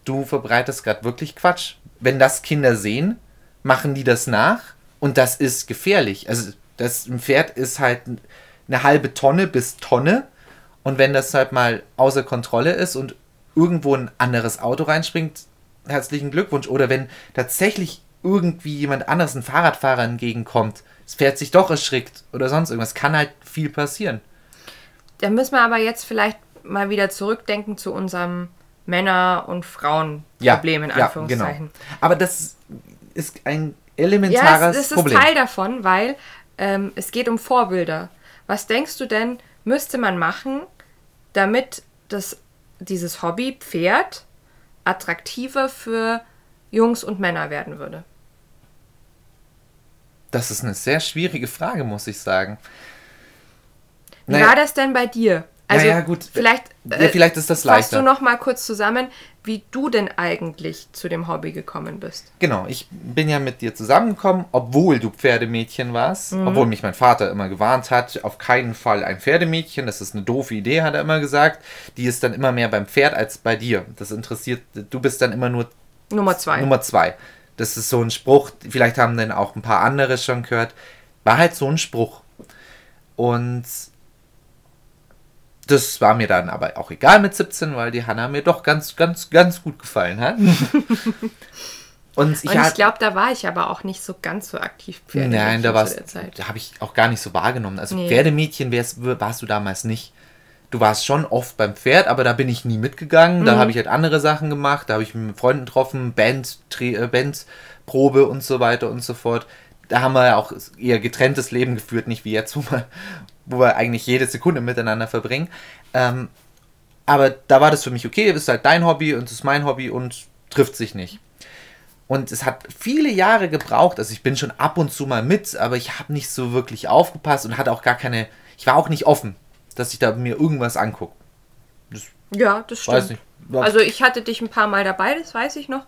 du verbreitest gerade wirklich Quatsch. Wenn das Kinder sehen, machen die das nach und das ist gefährlich. Also das ein Pferd ist halt eine halbe Tonne bis Tonne und wenn das halt mal außer Kontrolle ist und irgendwo ein anderes Auto reinspringt, herzlichen Glückwunsch. Oder wenn tatsächlich irgendwie jemand anderes, ein Fahrradfahrer entgegenkommt, das Pferd sich doch erschrickt oder sonst irgendwas, kann halt viel passieren. Da müssen wir aber jetzt vielleicht mal wieder zurückdenken zu unserem Männer- und Frauenproblem in Anführungszeichen. genau. Aber das ist ein Ja, elementares es, es ist Problem. Teil davon, weil ähm, es geht um Vorbilder. Was denkst du denn, müsste man machen, damit das, dieses Hobby Pferd attraktiver für Jungs und Männer werden würde? Das ist eine sehr schwierige Frage, muss ich sagen. Wie Naja. war das denn bei dir? Also Naja, gut. Vielleicht, Ja, vielleicht ist das fasst leichter. du noch mal kurz zusammen, wie du denn eigentlich zu dem Hobby gekommen bist. Genau, ich bin ja mit dir zusammengekommen, obwohl du Pferdemädchen warst, obwohl mich mein Vater immer gewarnt hat, auf keinen Fall ein Pferdemädchen, das ist eine doofe Idee, hat er immer gesagt. Die ist dann immer mehr beim Pferd als bei dir. Das interessiert, du bist dann immer nur Nummer zwei. Nummer zwei. Das ist so ein Spruch, vielleicht haben dann auch ein paar andere schon gehört. War halt so ein Spruch. Und das war mir dann aber auch egal mit 17, weil die Hanna mir doch ganz, ganz, ganz gut gefallen hat. Und ich, ich glaube, da war ich aber auch nicht so ganz so aktiv Pferdemädchen Nein, da zu warst der Zeit. da habe ich auch gar nicht so wahrgenommen. Also Nee. Pferdemädchen warst du damals nicht. Du warst schon oft beim Pferd, aber da bin ich nie mitgegangen. Mhm. Da habe ich halt andere Sachen gemacht. Da habe ich mit Freunden getroffen, Band, Tre- äh, Bandprobe und so weiter und so fort. Da haben wir ja auch eher getrenntes Leben geführt, nicht wie jetzt, wo wir, wo wir eigentlich jede Sekunde miteinander verbringen. Ähm, aber da war das für mich okay, das ist halt dein Hobby und das ist mein Hobby und trifft sich nicht. Und es hat viele Jahre gebraucht, also ich bin schon ab und zu mal mit, aber ich habe nicht so wirklich aufgepasst und hatte auch gar keine, ich war auch nicht offen, dass ich da mir irgendwas angucke. Ja, das stimmt. Weiß nicht. Also ich hatte dich ein paar Mal dabei, das weiß ich noch.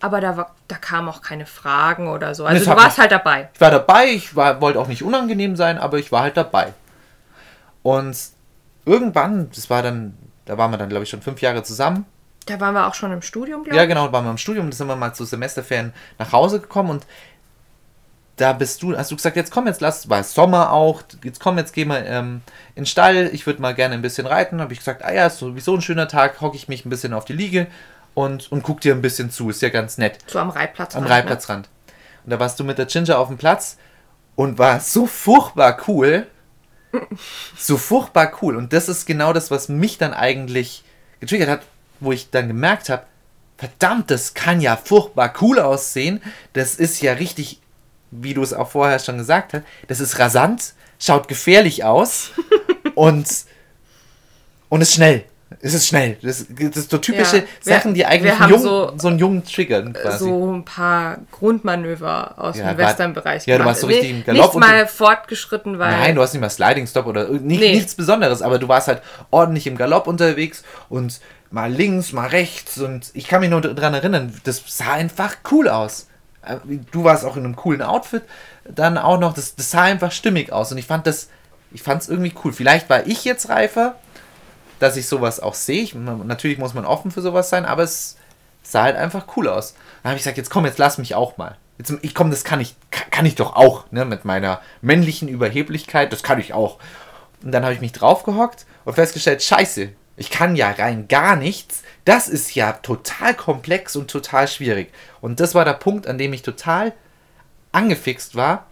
Aber da, war, da kamen auch keine Fragen oder so. Also Das du warst mich- halt dabei. Ich war dabei, ich war, wollte auch nicht unangenehm sein, aber ich war halt dabei. Und irgendwann, das war dann, da waren wir dann, glaube ich, schon fünf Jahre zusammen. Da waren wir auch schon im Studium, glaube Ja, ich. genau, waren wir im Studium, da sind wir mal zu Semesterferien nach Hause gekommen und da bist du, hast du gesagt, jetzt komm, jetzt lass, war Sommer auch, jetzt komm, jetzt geh mal ähm, in den Stall, ich würde mal gerne ein bisschen reiten. Habe ich gesagt, ah ja, ist sowieso ein schöner Tag, hocke ich mich ein bisschen auf die Liege und, und guck dir ein bisschen zu, ist ja ganz nett. So am Reitplatz. Am halt, Reitplatzrand. Und da warst du mit der Ginger auf dem Platz und war so furchtbar cool. So furchtbar cool. Und das ist genau das, was mich dann eigentlich getriggert hat, wo ich dann gemerkt habe, verdammt, das kann ja furchtbar cool aussehen. Das ist ja richtig, wie du es auch vorher schon gesagt hast, das ist rasant, schaut gefährlich aus und, und ist schnell. Es ist schnell. Das, das ist so typische Ja, wir- Sachen, die eigentlich einen Jungen, so, so- einen Jungen triggern Ne? quasi. So ein paar Grundmanöver aus Ja, dem Western-Bereich ja, du warst so richtig im Nee, Galopp Nicht und mal fortgeschritten, weil... Nein, du hast nicht mal Sliding Stop oder nicht, Nee. nichts Besonderes, aber du warst halt ordentlich im Galopp unterwegs und mal links, mal rechts und ich kann mich nur daran erinnern, das sah einfach cool aus. Äh, Du warst auch in einem coolen Outfit, dann auch noch, das, das sah einfach stimmig aus und ich fand das, ich fand es irgendwie cool. Vielleicht war ich jetzt reifer, dass ich sowas auch sehe. Ich, natürlich muss man offen für sowas sein, aber es sah halt einfach cool aus. Dann habe ich gesagt, jetzt komm, jetzt lass mich auch mal. Jetzt, ich komme, das kann ich, kann, kann ich doch auch, ne, mit meiner männlichen Überheblichkeit, das kann ich auch. Und dann habe ich mich draufgehockt und festgestellt, scheiße, ich kann ja rein gar nichts. Das ist ja total komplex und total schwierig. Und das war der Punkt, an dem ich total angefixt war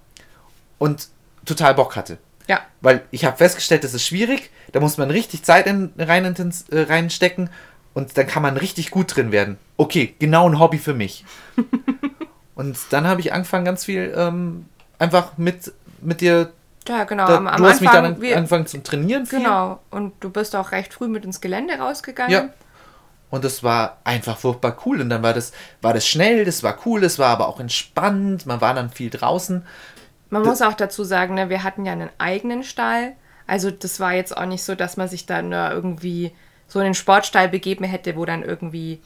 und total Bock hatte. Ja. Weil ich habe festgestellt, das ist schwierig, da muss man richtig Zeit in, rein, äh, reinstecken und dann kann man richtig gut drin werden. Okay, genau ein Hobby für mich. und dann habe ich angefangen, ganz viel ähm, einfach mit, mit dir ja, genau. Da, am, am du hast mich Anfang, dann wir- angefangen zum Trainieren. viel. Genau. Und du bist auch recht früh mit ins Gelände rausgegangen. Ja. Und das war einfach furchtbar cool. Und dann war das, war das schnell, das war cool, das war aber auch entspannt. Man war dann viel draußen. Man muss auch dazu sagen, ne, wir hatten ja einen eigenen Stall. Also das war jetzt auch nicht so, dass man sich dann irgendwie so in den Sportstall begeben hätte, wo dann irgendwie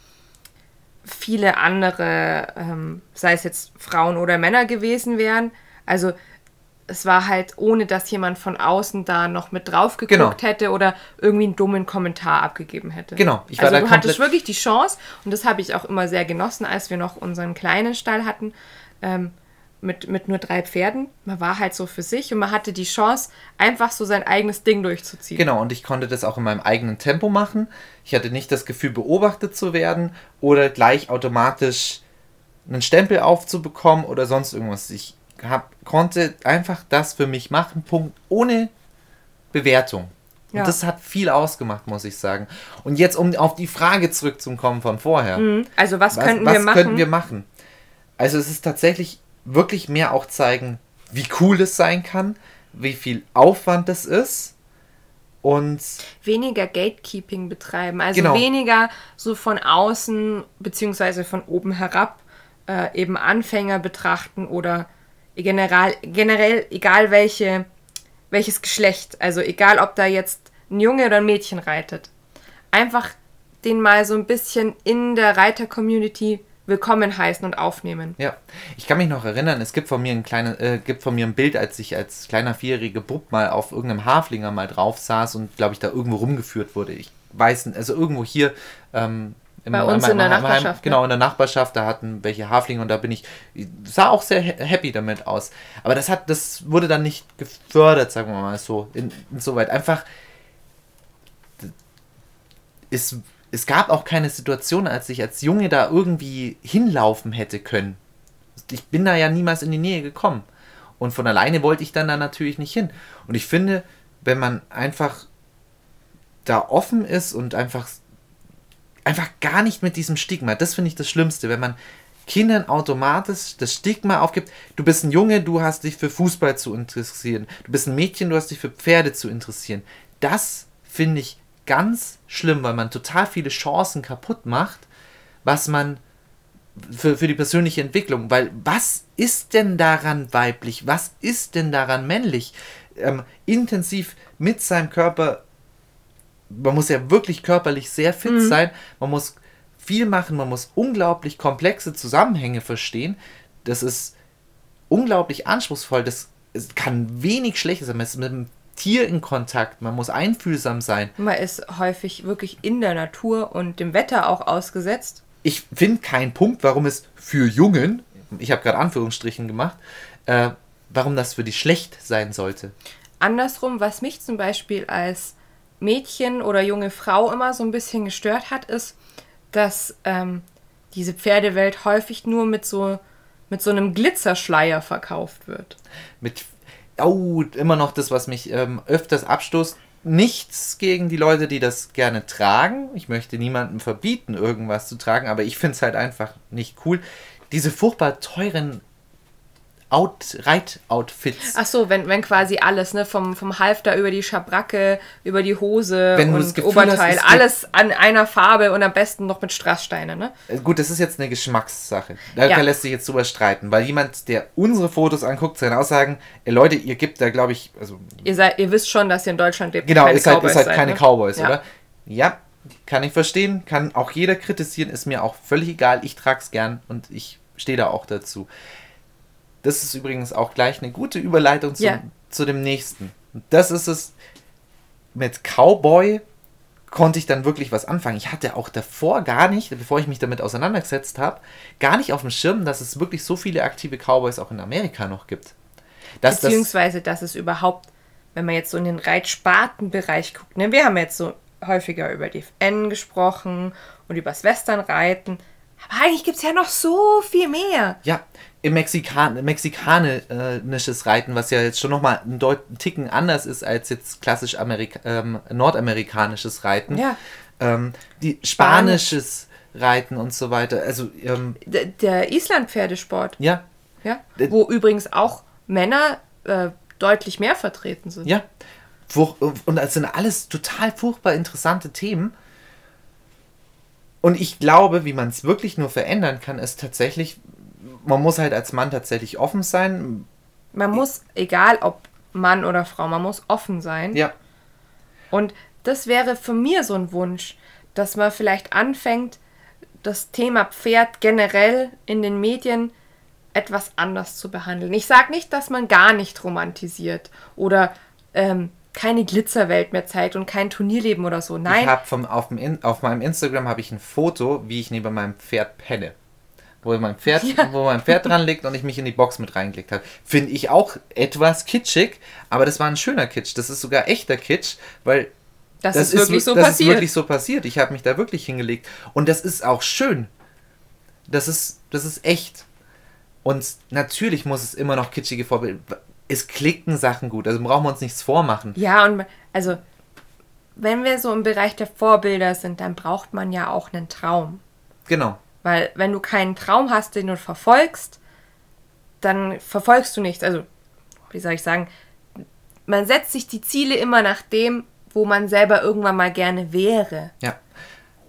viele andere, ähm, sei es jetzt Frauen oder Männer gewesen wären. Also es war halt, ohne dass jemand von außen da noch mit drauf geguckt Genau. hätte oder irgendwie einen dummen Kommentar abgegeben hätte. Genau, ich war also da du hattest wirklich die Chance und das habe ich auch immer sehr genossen, als wir noch unseren kleinen Stall hatten. Ähm, mit, mit nur drei Pferden. Man war halt so für sich und man hatte die Chance, einfach so sein eigenes Ding durchzuziehen. Genau, und ich konnte das auch in meinem eigenen Tempo machen. Ich hatte nicht das Gefühl, beobachtet zu werden oder gleich automatisch einen Stempel aufzubekommen oder sonst irgendwas. Ich hab, konnte einfach das für mich machen, Punkt, ohne Bewertung. Und Ja. das hat viel ausgemacht, muss ich sagen. Und jetzt, um auf die Frage zurückzukommen von vorher. Mhm. Also was, Was, könnten was wir machen? könnten wir machen? Also es ist tatsächlich wirklich mehr auch zeigen, wie cool es sein kann, wie viel Aufwand es ist und weniger Gatekeeping betreiben. Also Genau. weniger so von außen beziehungsweise von oben herab äh, eben Anfänger betrachten oder generell, generell egal welche, welches Geschlecht. Also egal ob da jetzt ein Junge oder ein Mädchen reitet. Einfach den mal so ein bisschen in der Reiter-Community willkommen heißen und aufnehmen. ja, ich kann mich noch erinnern, es gibt von mir ein kleines, äh, gibt von mir ein Bild, als ich als kleiner vierjähriger Bub mal auf irgendeinem Haflinger mal drauf saß und glaube ich da irgendwo rumgeführt wurde. Ich weiß nicht, also irgendwo hier ähm, im- Bei uns in der Nachbarschaft, Genau, ne? in der Nachbarschaft, da hatten welche Haflinge und da bin ich, sah auch sehr ha- happy damit aus. Aber das hat, das wurde dann nicht gefördert, sagen wir mal so, in, insoweit. Einfach, es, es gab auch keine Situation, als ich als Junge da irgendwie hinlaufen hätte können. Ich bin da ja niemals in die Nähe gekommen. Und von alleine wollte ich dann da natürlich nicht hin. Und ich finde, wenn man einfach da offen ist und einfach, einfach gar nicht mit diesem Stigma, das finde ich das Schlimmste, wenn man Kindern automatisch das Stigma aufgibt, du bist ein Junge, du hast dich für Fußball zu interessieren, du bist ein Mädchen, du hast dich für Pferde zu interessieren. Das finde ich ganz schlimm, weil man total viele Chancen kaputt macht, was man für, für die persönliche Entwicklung. Weil was ist denn daran weiblich? Was ist denn daran männlich? Ähm, intensiv mit seinem Körper, man muss ja wirklich körperlich sehr fit sein, man muss viel machen, man muss unglaublich komplexe Zusammenhänge verstehen. Das ist unglaublich anspruchsvoll. Das es kann wenig Schlechtes sein. Man ist mit einem Tier in Kontakt, man muss einfühlsam sein. Man ist häufig wirklich in der Natur und dem Wetter auch ausgesetzt. ich finde keinen Punkt, warum es für Jungen, ich habe gerade Anführungsstrichen gemacht, äh, warum das für die schlecht sein sollte. Andersrum, was mich zum Beispiel als Mädchen oder junge Frau immer so ein bisschen gestört hat, ist, dass ähm, diese Pferdewelt häufig nur mit so, mit so einem Glitzerschleier verkauft wird. Mit, oh, immer noch das, was mich ähm, öfters abstoßt. Nichts gegen die Leute, die das gerne tragen. Ich möchte niemandem verbieten, irgendwas zu tragen, aber ich finde es halt einfach nicht cool. Diese furchtbar teuren Out Reit-Outfits. Ach so, wenn, wenn quasi alles, ne, vom, vom Halfter über die Schabracke, über die Hose Wenn und Gefühl Oberteil, hast, es alles an einer Farbe und am besten noch mit Strasssteine, ne? Äh, Gut, das ist jetzt eine Geschmackssache. Da Ja. lässt sich jetzt drüber streiten, weil jemand, der unsere Fotos anguckt, seine Aussagen, ey, Leute, ihr gebt da, glaube ich, also Ihr, seid, ihr wisst schon, dass ihr in Deutschland lebt. genau, ihr seid, ihr Cowboys seid seid, keine ne? Cowboys, Ja. oder? Ja, kann ich verstehen, kann auch jeder kritisieren, ist mir auch völlig egal, ich trag's gern und ich stehe da auch dazu. Das ist übrigens auch gleich eine gute Überleitung zum, Ja. zu dem nächsten. Das ist es mit Cowboy konnte ich dann wirklich was anfangen. Ich hatte auch davor gar nicht, bevor ich mich damit auseinandergesetzt habe, gar nicht auf dem Schirm, dass es wirklich so viele aktive Cowboys auch in Amerika noch gibt. Dass Beziehungsweise, dass es überhaupt, wenn man jetzt so in den Reitspartenbereich guckt, ne, wir haben jetzt so häufiger über DFN gesprochen und über das Westernreiten, aber eigentlich gibt es ja noch so viel mehr. Ja, im Mexikan mexikanisches Reiten, was ja jetzt schon nochmal einen, einen Ticken anders ist als jetzt klassisch Amerika ähm, nordamerikanisches Reiten. Ja. Ähm, die spanisches Reiten und so weiter. Also ähm, der, der Island-Pferdesport. Ja. Ja. Wo übrigens auch Männer äh, deutlich mehr vertreten sind. Ja. Und das sind alles total furchtbar interessante Themen. Und ich glaube, wie man es wirklich nur verändern kann, ist tatsächlich, man muss halt als Mann tatsächlich offen sein. Man muss, egal ob Mann oder Frau, man muss offen sein. Ja. Und das wäre für mir so ein Wunsch, dass man vielleicht anfängt, das Thema Pferd generell in den Medien etwas anders zu behandeln. Ich sage nicht, dass man gar nicht romantisiert oder ähm, keine Glitzerwelt mehr zeigt und kein Turnierleben oder so. Nein. Ich habe vom auf, auf meinem Instagram habe ich ein Foto, wie ich neben meinem Pferd penne. Wo mein Pferd, ja. wo mein Pferd dran liegt und ich mich in die Box mit reingelegt habe. Finde ich auch etwas kitschig, aber das war ein schöner Kitsch. Das ist sogar echter Kitsch, weil das, das ist, wirklich ist, so das passiert. ist wirklich so passiert. Ich habe mich da wirklich hingelegt. Und das ist auch schön. Das ist, das ist echt. Und natürlich muss es immer noch kitschige Vorbilder es klicken Sachen gut. Also brauchen wir uns nichts vormachen. Ja, und also, wenn wir so im Bereich der Vorbilder sind, dann braucht man ja auch einen Traum. Genau. Weil, wenn du keinen Traum hast, den du verfolgst, dann verfolgst du nichts. Also, wie soll ich sagen, man setzt sich die Ziele immer nach dem, wo man selber irgendwann mal gerne wäre. Ja.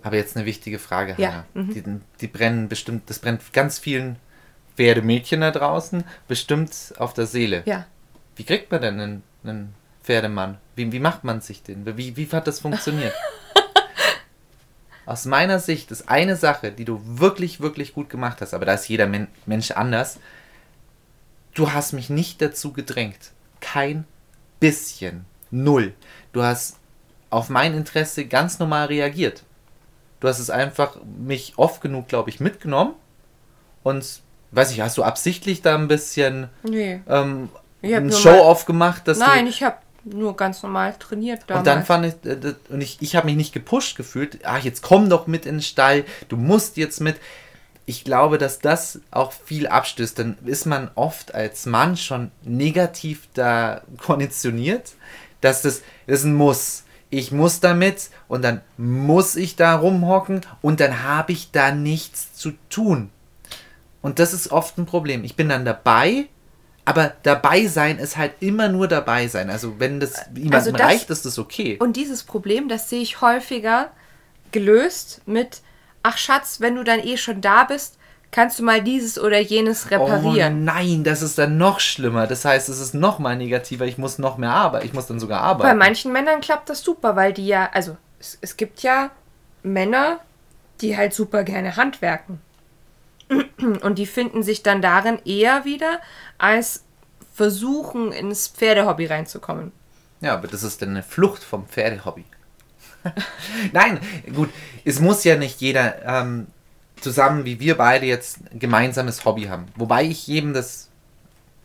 Aber jetzt eine wichtige Frage, ja. Mhm. Die, die brennen bestimmt, das brennt ganz vielen Pferdemädchen da draußen bestimmt auf der Seele. Ja. Wie kriegt man denn einen, einen Pferdemann? Wie, wie macht man sich den? Wie, wie hat das funktioniert? Aus meiner Sicht ist eine Sache, die du wirklich, wirklich gut gemacht hast, aber da ist jeder Men Mensch anders. Du hast mich nicht dazu gedrängt. Kein bisschen. Null. Du hast auf mein Interesse ganz normal reagiert. Du hast es einfach mich oft genug, glaube ich, mitgenommen und weiß ich, hast du absichtlich da ein bisschen nee. ähm, ein Show-off gemacht? Dass Nein, ich habe nur ganz normal trainiert damals. Und dann fand ich, äh, und ich, ich habe mich nicht gepusht gefühlt, ach, jetzt komm doch mit in den Stall, du musst jetzt mit. Ich glaube, dass das auch viel abstößt. Dann ist man oft als Mann schon negativ da konditioniert, dass das, das ist ein Muss. Ich muss damit und dann muss ich da rumhocken und dann habe ich da nichts zu tun. Und das ist oft ein Problem. Ich bin dann dabei, aber dabei sein ist halt immer nur dabei sein. Also wenn das jemandem also das, reicht, ist das okay. Und dieses Problem, das sehe ich häufiger gelöst mit, ach Schatz, wenn du dann eh schon da bist, kannst du mal dieses oder jenes reparieren. Oh nein, das ist dann noch schlimmer. Das heißt, es ist noch mal negativer. Ich muss noch mehr arbeiten. Ich muss dann sogar arbeiten. Bei manchen Männern klappt das super, weil die ja, also es, es gibt ja Männer, die halt super gerne handwerken. Und die finden sich dann darin eher wieder, als versuchen, ins Pferdehobby reinzukommen. Ja, aber das ist dann eine Flucht vom Pferdehobby. Nein, gut, es muss ja nicht jeder ähm, zusammen wie wir beide jetzt ein gemeinsames Hobby haben. Wobei ich jedem das,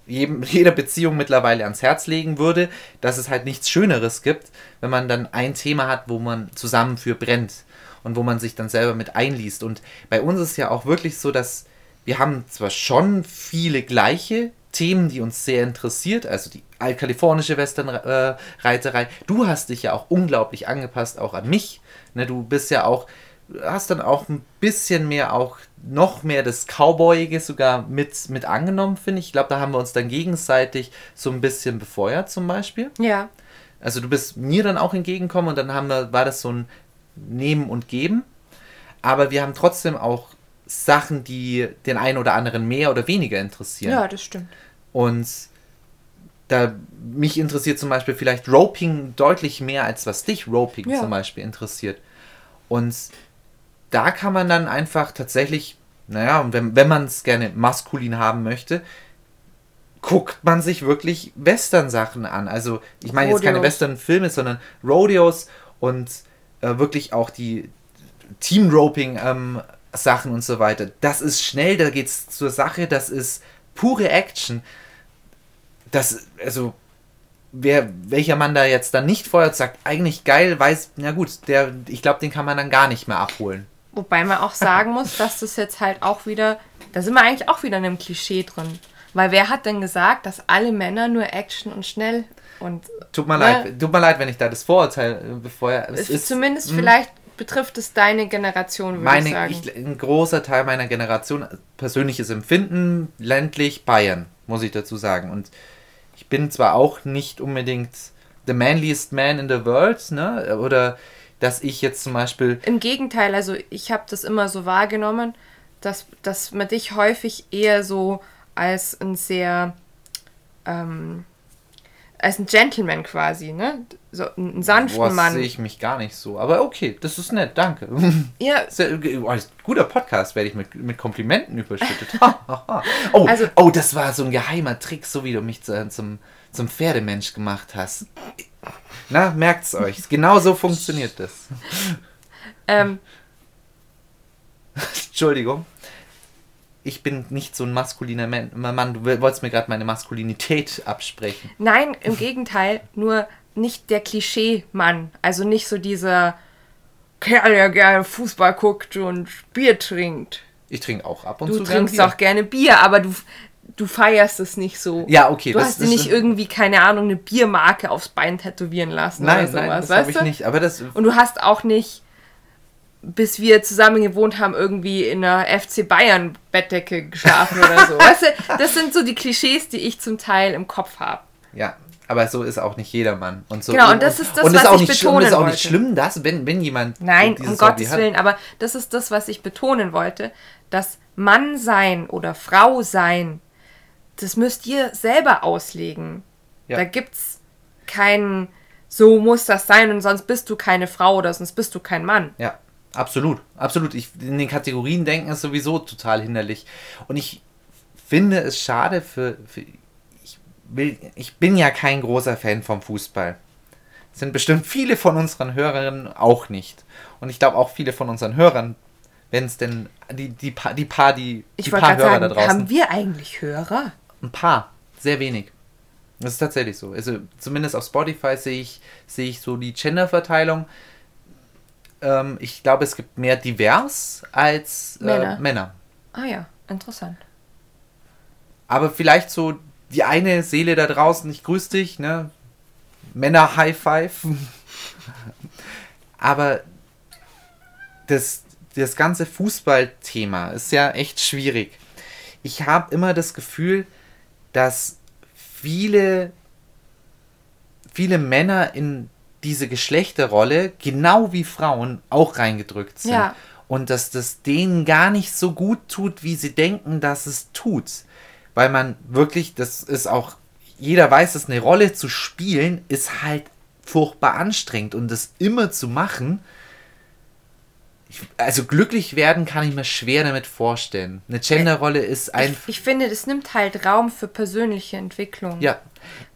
jedem, jeder Beziehung mittlerweile ans Herz legen würde, dass es halt nichts Schöneres gibt, wenn man dann ein Thema hat, wo man zusammen für brennt und wo man sich dann selber mit einliest. Und bei uns ist ja auch wirklich so, dass wir haben zwar schon viele gleiche Themen, die uns sehr interessiert, also die altkalifornische Westernreiterei. Äh, du hast dich ja auch unglaublich angepasst, auch an mich. Ne, du bist ja auch, hast dann auch ein bisschen mehr auch noch mehr das Cowboyige sogar mit, mit angenommen, finde ich. Ich glaube, da haben wir uns dann gegenseitig so ein bisschen befeuert zum Beispiel. Ja. Also du bist mir dann auch entgegengekommen und dann haben wir, war das so ein Nehmen und Geben. Aber wir haben trotzdem auch Sachen, die den einen oder anderen mehr oder weniger interessieren. Ja, das stimmt. Und da mich interessiert zum Beispiel vielleicht Roping deutlich mehr, als was dich Roping ja. zum Beispiel interessiert. Und da kann man dann einfach tatsächlich, naja, und wenn, wenn man es gerne maskulin haben möchte, guckt man sich wirklich Western-Sachen an. Also, ich meine jetzt keine Western-Filme, sondern Rodeos und äh, wirklich auch die Team-Roping ähm, Sachen und so weiter. Das ist schnell, da geht's zur Sache, das ist pure Action. Das, also, wer, welcher Mann da jetzt dann nicht feuert, sagt, eigentlich geil, weiß, na gut, der, ich glaube, den kann man dann gar nicht mehr abholen. Wobei man auch sagen muss, dass das jetzt halt auch wieder, da sind wir eigentlich auch wieder in einem Klischee drin. Weil wer hat denn gesagt, dass alle Männer nur Action und schnell und. Tut mir ne? leid, tut mir leid, wenn ich da das Vorurteil äh, befeuere. Es Ist ist zumindest mh, vielleicht betrifft es deine Generation, würde meine, ich sagen. ich, ein großer Teil meiner Generation, persönliches Empfinden, ländlich Bayern, muss ich dazu sagen. Und ich bin zwar auch nicht unbedingt the manliest man in the world, ne? Oder dass ich jetzt zum Beispiel Im Gegenteil, also ich habe das immer so wahrgenommen, dass, dass man dich häufig eher so als ein sehr, ähm, als ein Gentleman quasi, ne? So einen sanften Boah, Mann. sehe ich mich gar nicht so. Aber okay, das ist nett, danke. Ja, Sehr, oh, ein guter Podcast, werde ich mit, mit Komplimenten überschüttet. oh, Also- oh, das war so ein geheimer Trick, so wie du mich zu, zum, zum Pferdemensch gemacht hast. Na, merkt's euch. Genau so funktioniert das. ähm, Entschuldigung. Ich bin nicht so ein maskuliner Man- Mann. Du wolltest mir gerade meine Maskulinität absprechen. nein, im Gegenteil, nur nicht der Klischee-Mann. Also nicht so dieser Kerl, der gerne Fußball guckt und Bier trinkt. Ich trinke auch ab und Du zu gern trinkst Bier. auch gerne Bier, aber du, du feierst es nicht so. Ja, okay. Du das hast dir nicht irgendwie, keine Ahnung, eine Biermarke aufs Bein tätowieren lassen Nein, oder nein, sowas, das habe weißt ich du? nicht. Aber das. Und du hast auch nicht, bis wir zusammen gewohnt haben, irgendwie in einer FC Bayern Bettdecke geschlafen oder so. Weißt du, das sind so die Klischees, die ich zum Teil im Kopf habe. Ja, aber so ist auch nicht jedermann. Und so, Genau, und das ist das, und was auch ich nicht schlimm, ist betonen auch nicht wollte. schlimm, dass, wenn, wenn jemand Nein, um Gottes Hobby hat. Willen, aber das ist das, was ich betonen wollte, dass Mann sein oder Frau sein, das müsst ihr selber auslegen. Ja. Da gibt's keinen, so muss das sein und sonst bist du keine Frau oder sonst bist du kein Mann. Ja, absolut. Absolut. Ich, in den Kategorien denken ist sowieso total hinderlich. Und ich finde es schade für. für ich, will, ich bin ja kein großer Fan vom Fußball. Sind bestimmt viele von unseren Hörerinnen auch nicht. Und ich glaube auch viele von unseren Hörern, wenn es denn die, die, paar, die paar, die, Ich die paar Hörer da sagen, draußen. haben wir eigentlich Hörer? Ein paar, sehr wenig. Das ist tatsächlich so. Also zumindest auf Spotify sehe ich, sehe ich so die Genderverteilung. Ähm, ich glaube, es gibt mehr divers als äh, Männer. Männer. Ah ja, interessant. Aber vielleicht so die eine Seele da draußen, ich grüße dich, ne? Männer High Five. Aber das, das ganze Fußballthema ist ja echt schwierig. Ich habe immer das Gefühl, dass viele, viele Männer in diese Geschlechterrolle, genau wie Frauen, auch reingedrückt sind. Ja. Und dass das denen gar nicht so gut tut, wie sie denken, dass es tut. Weil man wirklich, das ist auch, jeder weiß, dass eine Rolle zu spielen, ist halt furchtbar anstrengend. Und das immer zu machen, ich, also glücklich werden kann ich mir schwer damit vorstellen. Eine Genderrolle ist ein. Ich, ich finde, das nimmt halt Raum für persönliche Entwicklung. ja,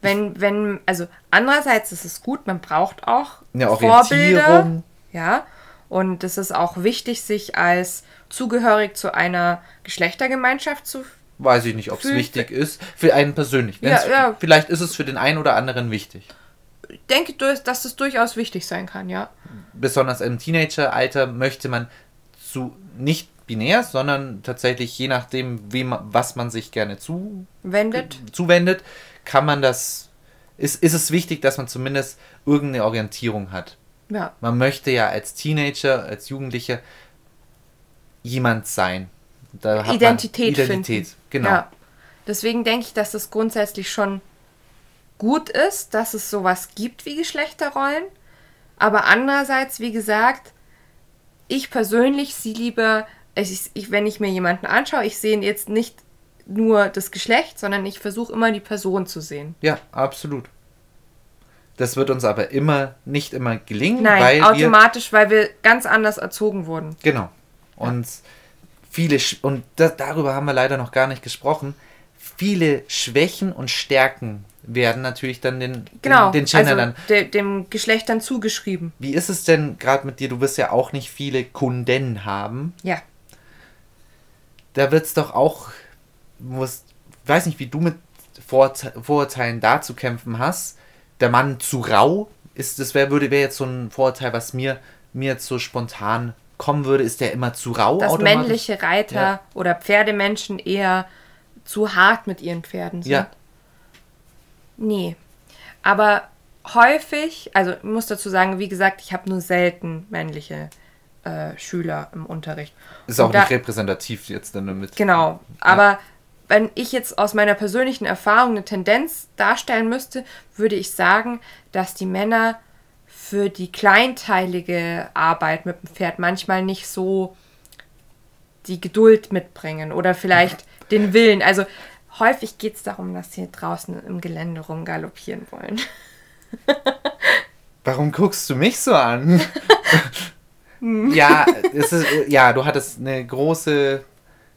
Wenn, wenn, also andererseits ist es gut, man braucht auch eine Vorbilder. Ja. Und es ist auch wichtig, sich als zugehörig zu einer Geschlechtergemeinschaft zu. Weiß ich nicht, ob es wichtig ist. Für einen persönlich. Ja, ja. Vielleicht ist es für den einen oder anderen wichtig. Ich denke, dass es durchaus wichtig sein kann, ja. Besonders im Teenageralter möchte man zu nicht binär, sondern tatsächlich je nachdem, wie man, was man sich gerne zu, Wendet. zuwendet, kann man das. Ist, ist es wichtig, dass man zumindest irgendeine Orientierung hat. Ja. Man möchte ja als Teenager, als Jugendlicher jemand sein. Da hat Identität, man Identität, finden. genau. Ja. Deswegen denke ich, dass es grundsätzlich schon gut ist, dass es sowas gibt wie Geschlechterrollen. Aber andererseits, wie gesagt, ich persönlich sehe lieber, ich, ich, wenn ich mir jemanden anschaue, ich sehe jetzt nicht nur das Geschlecht, sondern ich versuche immer die Person zu sehen. Ja, absolut. Das wird uns aber immer nicht immer gelingen, Nein, weil wir automatisch, weil wir ganz anders erzogen wurden. Genau. Und viele, Sch- und da, darüber haben wir leider noch gar nicht gesprochen, viele Schwächen und Stärken werden natürlich dann den, Genau, den, den Gender also de, dem Geschlecht dann zugeschrieben. Wie ist es denn gerade mit dir? Du wirst ja auch nicht viele Kunden haben. Ja. Da wird es doch auch, muss, weiß nicht, wie du mit Vorurte- Vorurteilen da zu kämpfen hast. Der Mann zu rau ist, das wäre würde wäre jetzt so ein Vorurteil, was mir mir jetzt so spontan kommen würde, ist der immer zu rau Dass männliche Reiter Ja. oder Pferdemenschen eher zu hart mit ihren Pferden sind. Ja, Nee. Aber häufig, also ich muss dazu sagen, wie gesagt, ich habe nur selten männliche äh, Schüler im Unterricht. ist auch da- nicht repräsentativ jetzt dann damit. Genau. Aber wenn ich jetzt aus meiner persönlichen Erfahrung eine Tendenz darstellen müsste, würde ich sagen, dass die Männer für die kleinteilige Arbeit mit dem Pferd manchmal nicht so die Geduld mitbringen oder vielleicht den Willen. Also häufig geht es darum, dass sie draußen im Gelände rumgaloppieren wollen. Warum guckst du mich so an? ja, es ist, ja, du hattest eine große,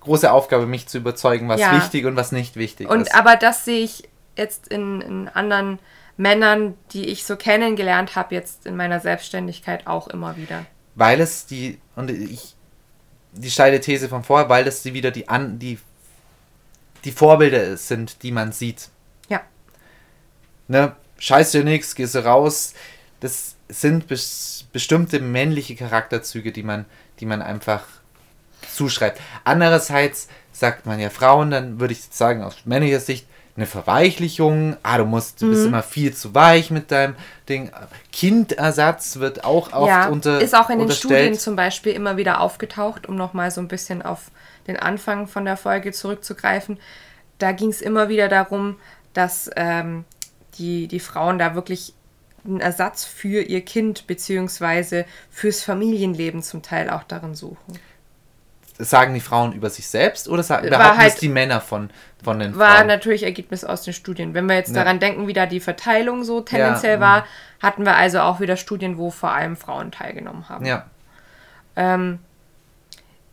große Aufgabe, mich zu überzeugen, was Ja. wichtig und was nicht wichtig Und ist. aber das sehe ich jetzt in, in anderen Männern, die ich so kennengelernt habe, jetzt in meiner Selbstständigkeit auch immer wieder. Weil es die, und ich, die steile These von vorher, weil das die wieder die, an, die, die Vorbilder sind, die man sieht. Ja. Ne? Scheiß dir nix, gehst du raus. Das sind bes bestimmte männliche Charakterzüge, die man, die man einfach zuschreibt. Andererseits sagt man ja Frauen, dann würde ich sagen, aus männlicher Sicht, eine Verweichlichung, ah, du musst, du Mhm. bist immer viel zu weich mit deinem Ding. Kindersatz wird auch oft ja, unter ist auch in den. Studien zum Beispiel immer wieder aufgetaucht, um nochmal so ein bisschen auf den Anfang von der Folge zurückzugreifen. Da ging es immer wieder darum, dass ähm, die, die Frauen da wirklich einen Ersatz für ihr Kind beziehungsweise fürs Familienleben zum Teil auch darin suchen. Sagen die Frauen über sich selbst oder sagen War behaupten halt- die Männer von, von den War Frauen? natürlich Ergebnis aus den Studien. Wenn wir jetzt Ja. daran denken, wie da die Verteilung so tendenziell Ja, war, hatten wir also auch wieder Studien, wo vor allem Frauen teilgenommen haben. Ja, Ähm,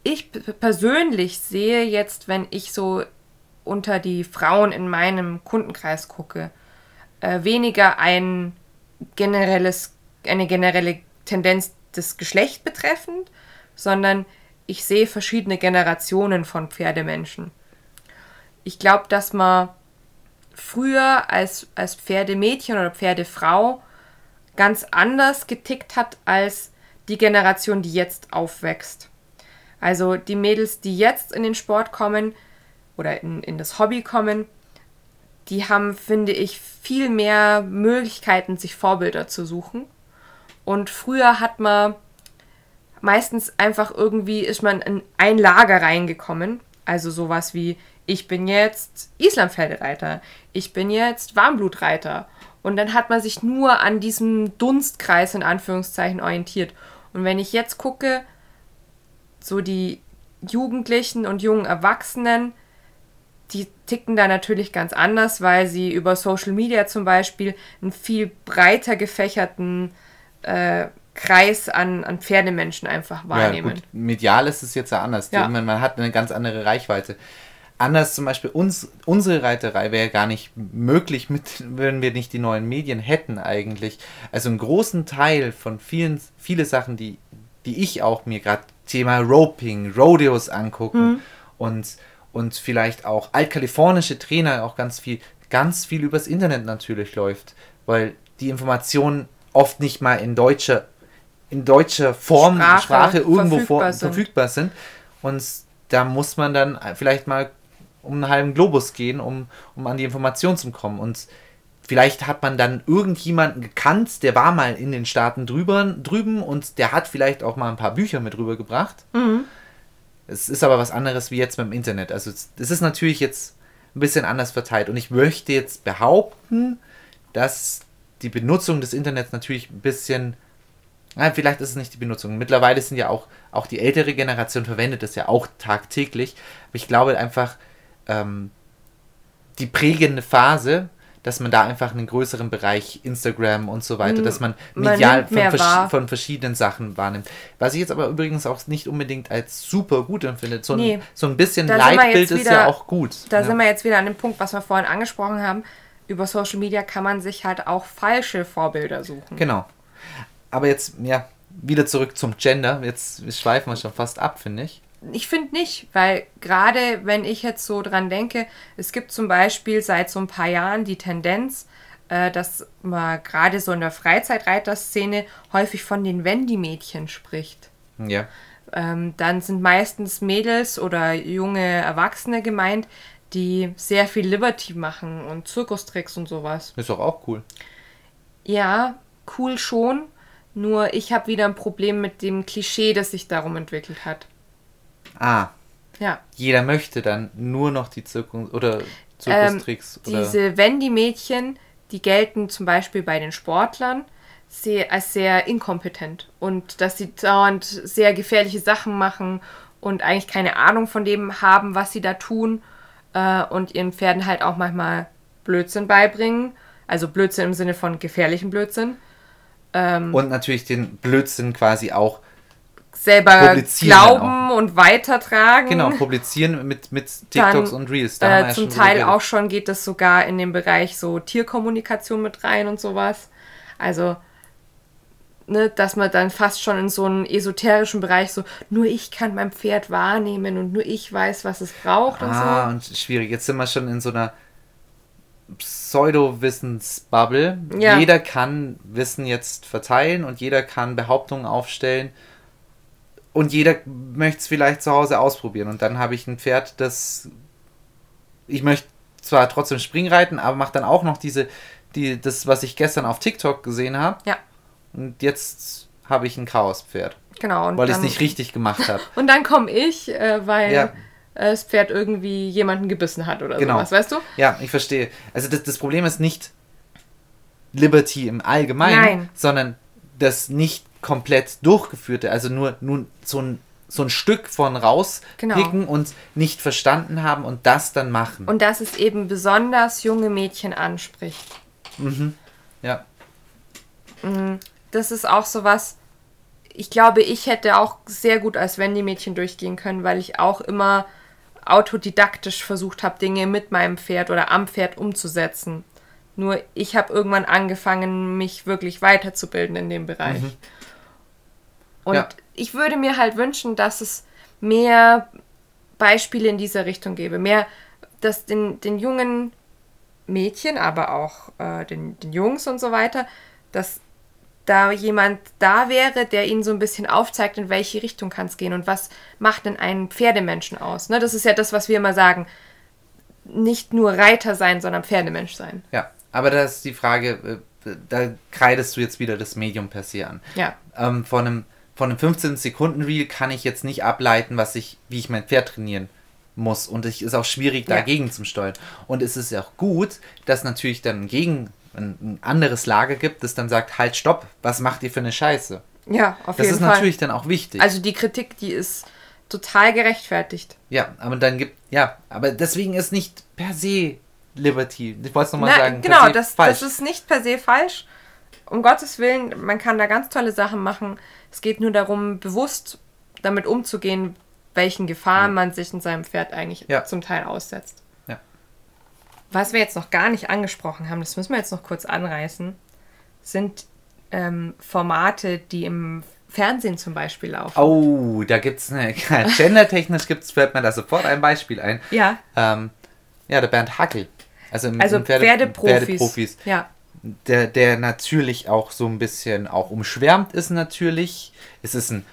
ich persönlich sehe jetzt, wenn ich so unter die Frauen in meinem Kundenkreis gucke, äh, weniger ein generelles, eine generelle Tendenz des Geschlechts betreffend, sondern ich sehe verschiedene Generationen von Pferdemenschen. Ich glaube, dass man früher als, als Pferdemädchen oder Pferdefrau ganz anders getickt hat als die Generation, die jetzt aufwächst. Also die Mädels, die jetzt in den Sport kommen oder in, in das Hobby kommen, die haben, finde ich, viel mehr Möglichkeiten, sich Vorbilder zu suchen. Und früher hat man meistens einfach irgendwie, ist man in ein Lager reingekommen. Also sowas wie, ich bin jetzt Islampferdereiter, ich bin jetzt Warmblutreiter. Und dann hat man sich nur an diesem Dunstkreis in Anführungszeichen orientiert. Und wenn ich jetzt gucke, so die Jugendlichen und jungen Erwachsenen, die ticken da natürlich ganz anders, weil sie über Social Media zum Beispiel einen viel breiter gefächerten äh, Kreis an, an Pferdemenschen einfach ja wahrnehmen. gut, medial ist es jetzt ja anders. Ja. Man, man hat eine ganz andere Reichweite. Anders zum Beispiel uns, unsere Reiterei wäre gar nicht möglich, mit, wenn wir nicht die neuen Medien hätten eigentlich. Also einen großen Teil von vielen, viele Sachen, die, die ich auch mir gerade Thema Roping, Rodeos angucken und, und vielleicht auch altkalifornische Trainer auch ganz viel, ganz viel übers Internet natürlich läuft, weil die Informationen oft nicht mal in deutscher, in deutscher Form, Sprache Sprache, irgendwo verfügbar vor, sind. verfügbar sind. Und da muss man dann vielleicht mal um einen halben Globus gehen, um, um an die Information zu kommen. Und vielleicht hat man dann irgendjemanden gekannt, der war mal in den Staaten drüber, drüben und der hat vielleicht auch mal ein paar Bücher mit rübergebracht. Es ist aber was anderes wie jetzt beim Internet. Also es ist natürlich jetzt ein bisschen anders verteilt. Und ich möchte jetzt behaupten, dass die Benutzung des Internets natürlich ein bisschen ja, vielleicht ist es nicht die Benutzung. Mittlerweile sind ja auch, auch die ältere Generation verwendet das ja auch tagtäglich. Aber ich glaube einfach, ähm, die prägende Phase, dass man da einfach einen größeren Bereich Instagram und so weiter, dass man Man medial nimmt von, vers von verschiedenen Sachen wahrnimmt. Was ich jetzt aber übrigens auch nicht unbedingt als super gut empfinde. So ein, Nee. so ein bisschen Leitbild ist ja auch gut. Da ja. sind wir jetzt wieder an dem Punkt, was wir vorhin angesprochen haben. Über Social Media kann man sich halt auch falsche Vorbilder suchen. Genau. Aber jetzt, ja, wieder zurück zum Gender. Jetzt schweifen wir schon fast ab, finde ich. Ich finde nicht, weil gerade wenn ich jetzt so dran denke, es gibt zum Beispiel seit so ein paar Jahren die Tendenz, äh, dass man gerade so in der Freizeitreiterszene häufig von den Wendy-Mädchen spricht. Ja. Ähm, dann sind meistens Mädels oder junge Erwachsene gemeint, die sehr viel Liberty machen und Zirkustricks und sowas. Ist doch auch cool. Ja, cool schon. Nur ich habe wieder ein Problem mit dem Klischee, das sich darum entwickelt hat. Ah, Ja. jeder möchte dann nur noch die Zirkus oder Zirkustricks oder. Ähm, Diese Wendy-Mädchen, die gelten zum Beispiel bei den Sportlern sehr, als sehr inkompetent und dass sie dauernd sehr gefährliche Sachen machen und eigentlich keine Ahnung von dem haben, was sie da tun äh, und ihren Pferden halt auch manchmal Blödsinn beibringen. Also Blödsinn im Sinne von gefährlichen Blödsinn. Und natürlich den Blödsinn quasi auch Selber glauben und weitertragen. genau publizieren mit, mit TikToks Dann, und Reels. Da Äh, ja zum drüber Teil auch schon geht es sogar in den Bereich so Tierkommunikation mit rein und sowas. Also, ne, dass man dann fast schon in so einen esoterischen Bereich so, nur ich kann mein Pferd wahrnehmen und nur ich weiß, was es braucht Ah, und und schwierig. Jetzt sind wir schon in so einer Pseudo-Wissensbubble. Ja. Jeder kann Wissen jetzt verteilen und jeder kann Behauptungen aufstellen. Und jeder möchte es vielleicht zu Hause ausprobieren. Und dann habe ich ein Pferd, das. Ich möchte zwar trotzdem Springreiten, aber mache dann auch noch diese, die, das, was ich gestern auf TikTok gesehen habe. Ja, Und jetzt habe ich ein Chaospferd, genau. Und weil ich es nicht richtig gemacht habe. Und dann komme ich, äh, weil Ja. Äh, das Pferd irgendwie jemanden gebissen hat oder Genau. sowas, weißt du? Ja, ich verstehe. Also das, das Problem ist nicht Liberty im Allgemeinen, Nein. sondern das nicht komplett durchgeführte, also nur, nur so, ein, so ein Stück von rauspicken Genau. und nicht verstanden haben und das dann machen. Und dass es eben besonders junge Mädchen anspricht. ja. das ist auch so was. Ich glaube, ich hätte auch sehr gut als Wendy-Mädchen durchgehen können, weil ich auch immer autodidaktisch versucht habe, Dinge mit meinem Pferd oder am Pferd umzusetzen. Nur ich habe irgendwann angefangen, mich wirklich weiterzubilden in dem Bereich. Und Ja. ich würde mir halt wünschen, dass es mehr Beispiele in dieser Richtung gäbe. Mehr, dass den, den jungen Mädchen, aber auch äh, den, den Jungs und so weiter, dass da jemand da wäre, der ihnen so ein bisschen aufzeigt, in welche Richtung kann es gehen und was macht denn einen Pferdemenschen aus. Ne? Das ist ja das, was wir immer sagen. Nicht nur Reiter sein, sondern Pferdemensch sein. ja, aber das ist die Frage, äh, da kreidest du jetzt wieder das Medium per se an. Ja. ähm, von einem, von einem 15-Sekunden-Reel kann ich jetzt nicht ableiten, was ich, wie ich mein Pferd trainieren muss. Und es ist auch schwierig, Ja. dagegen zu steuern. Und es ist ja auch gut, dass natürlich dann gegen ein, ein anderes Lager gibt, das dann sagt, halt, stopp, was macht ihr für eine Scheiße? Ja, auf Das jeden ist Fall. natürlich dann auch wichtig. Also die Kritik, die ist total gerechtfertigt. ja, aber dann gibt, ja, aber deswegen ist nicht per se Liberty. Ich wollte es nochmal sagen. genau, das, falsch. das ist nicht per se falsch. Um Gottes Willen, man kann da ganz tolle Sachen machen. Es geht nur darum, bewusst damit umzugehen, welchen Gefahren man sich in seinem Pferd eigentlich Ja. zum Teil aussetzt. Was wir jetzt noch gar nicht angesprochen haben, das müssen wir jetzt noch kurz anreißen, sind ähm, Formate, die im Fernsehen zum Beispiel laufen. Oh, da gibt es eine, gendertechnisch gibt's, fällt mir da sofort ein Beispiel ein. Ja, Ähm, ja, der Bernd Hackel. Also, im, also im Pferde- Pferdeprofis. Pferdeprofis. Ja, Der, der natürlich auch so ein bisschen auch umschwärmt ist natürlich. Es ist ein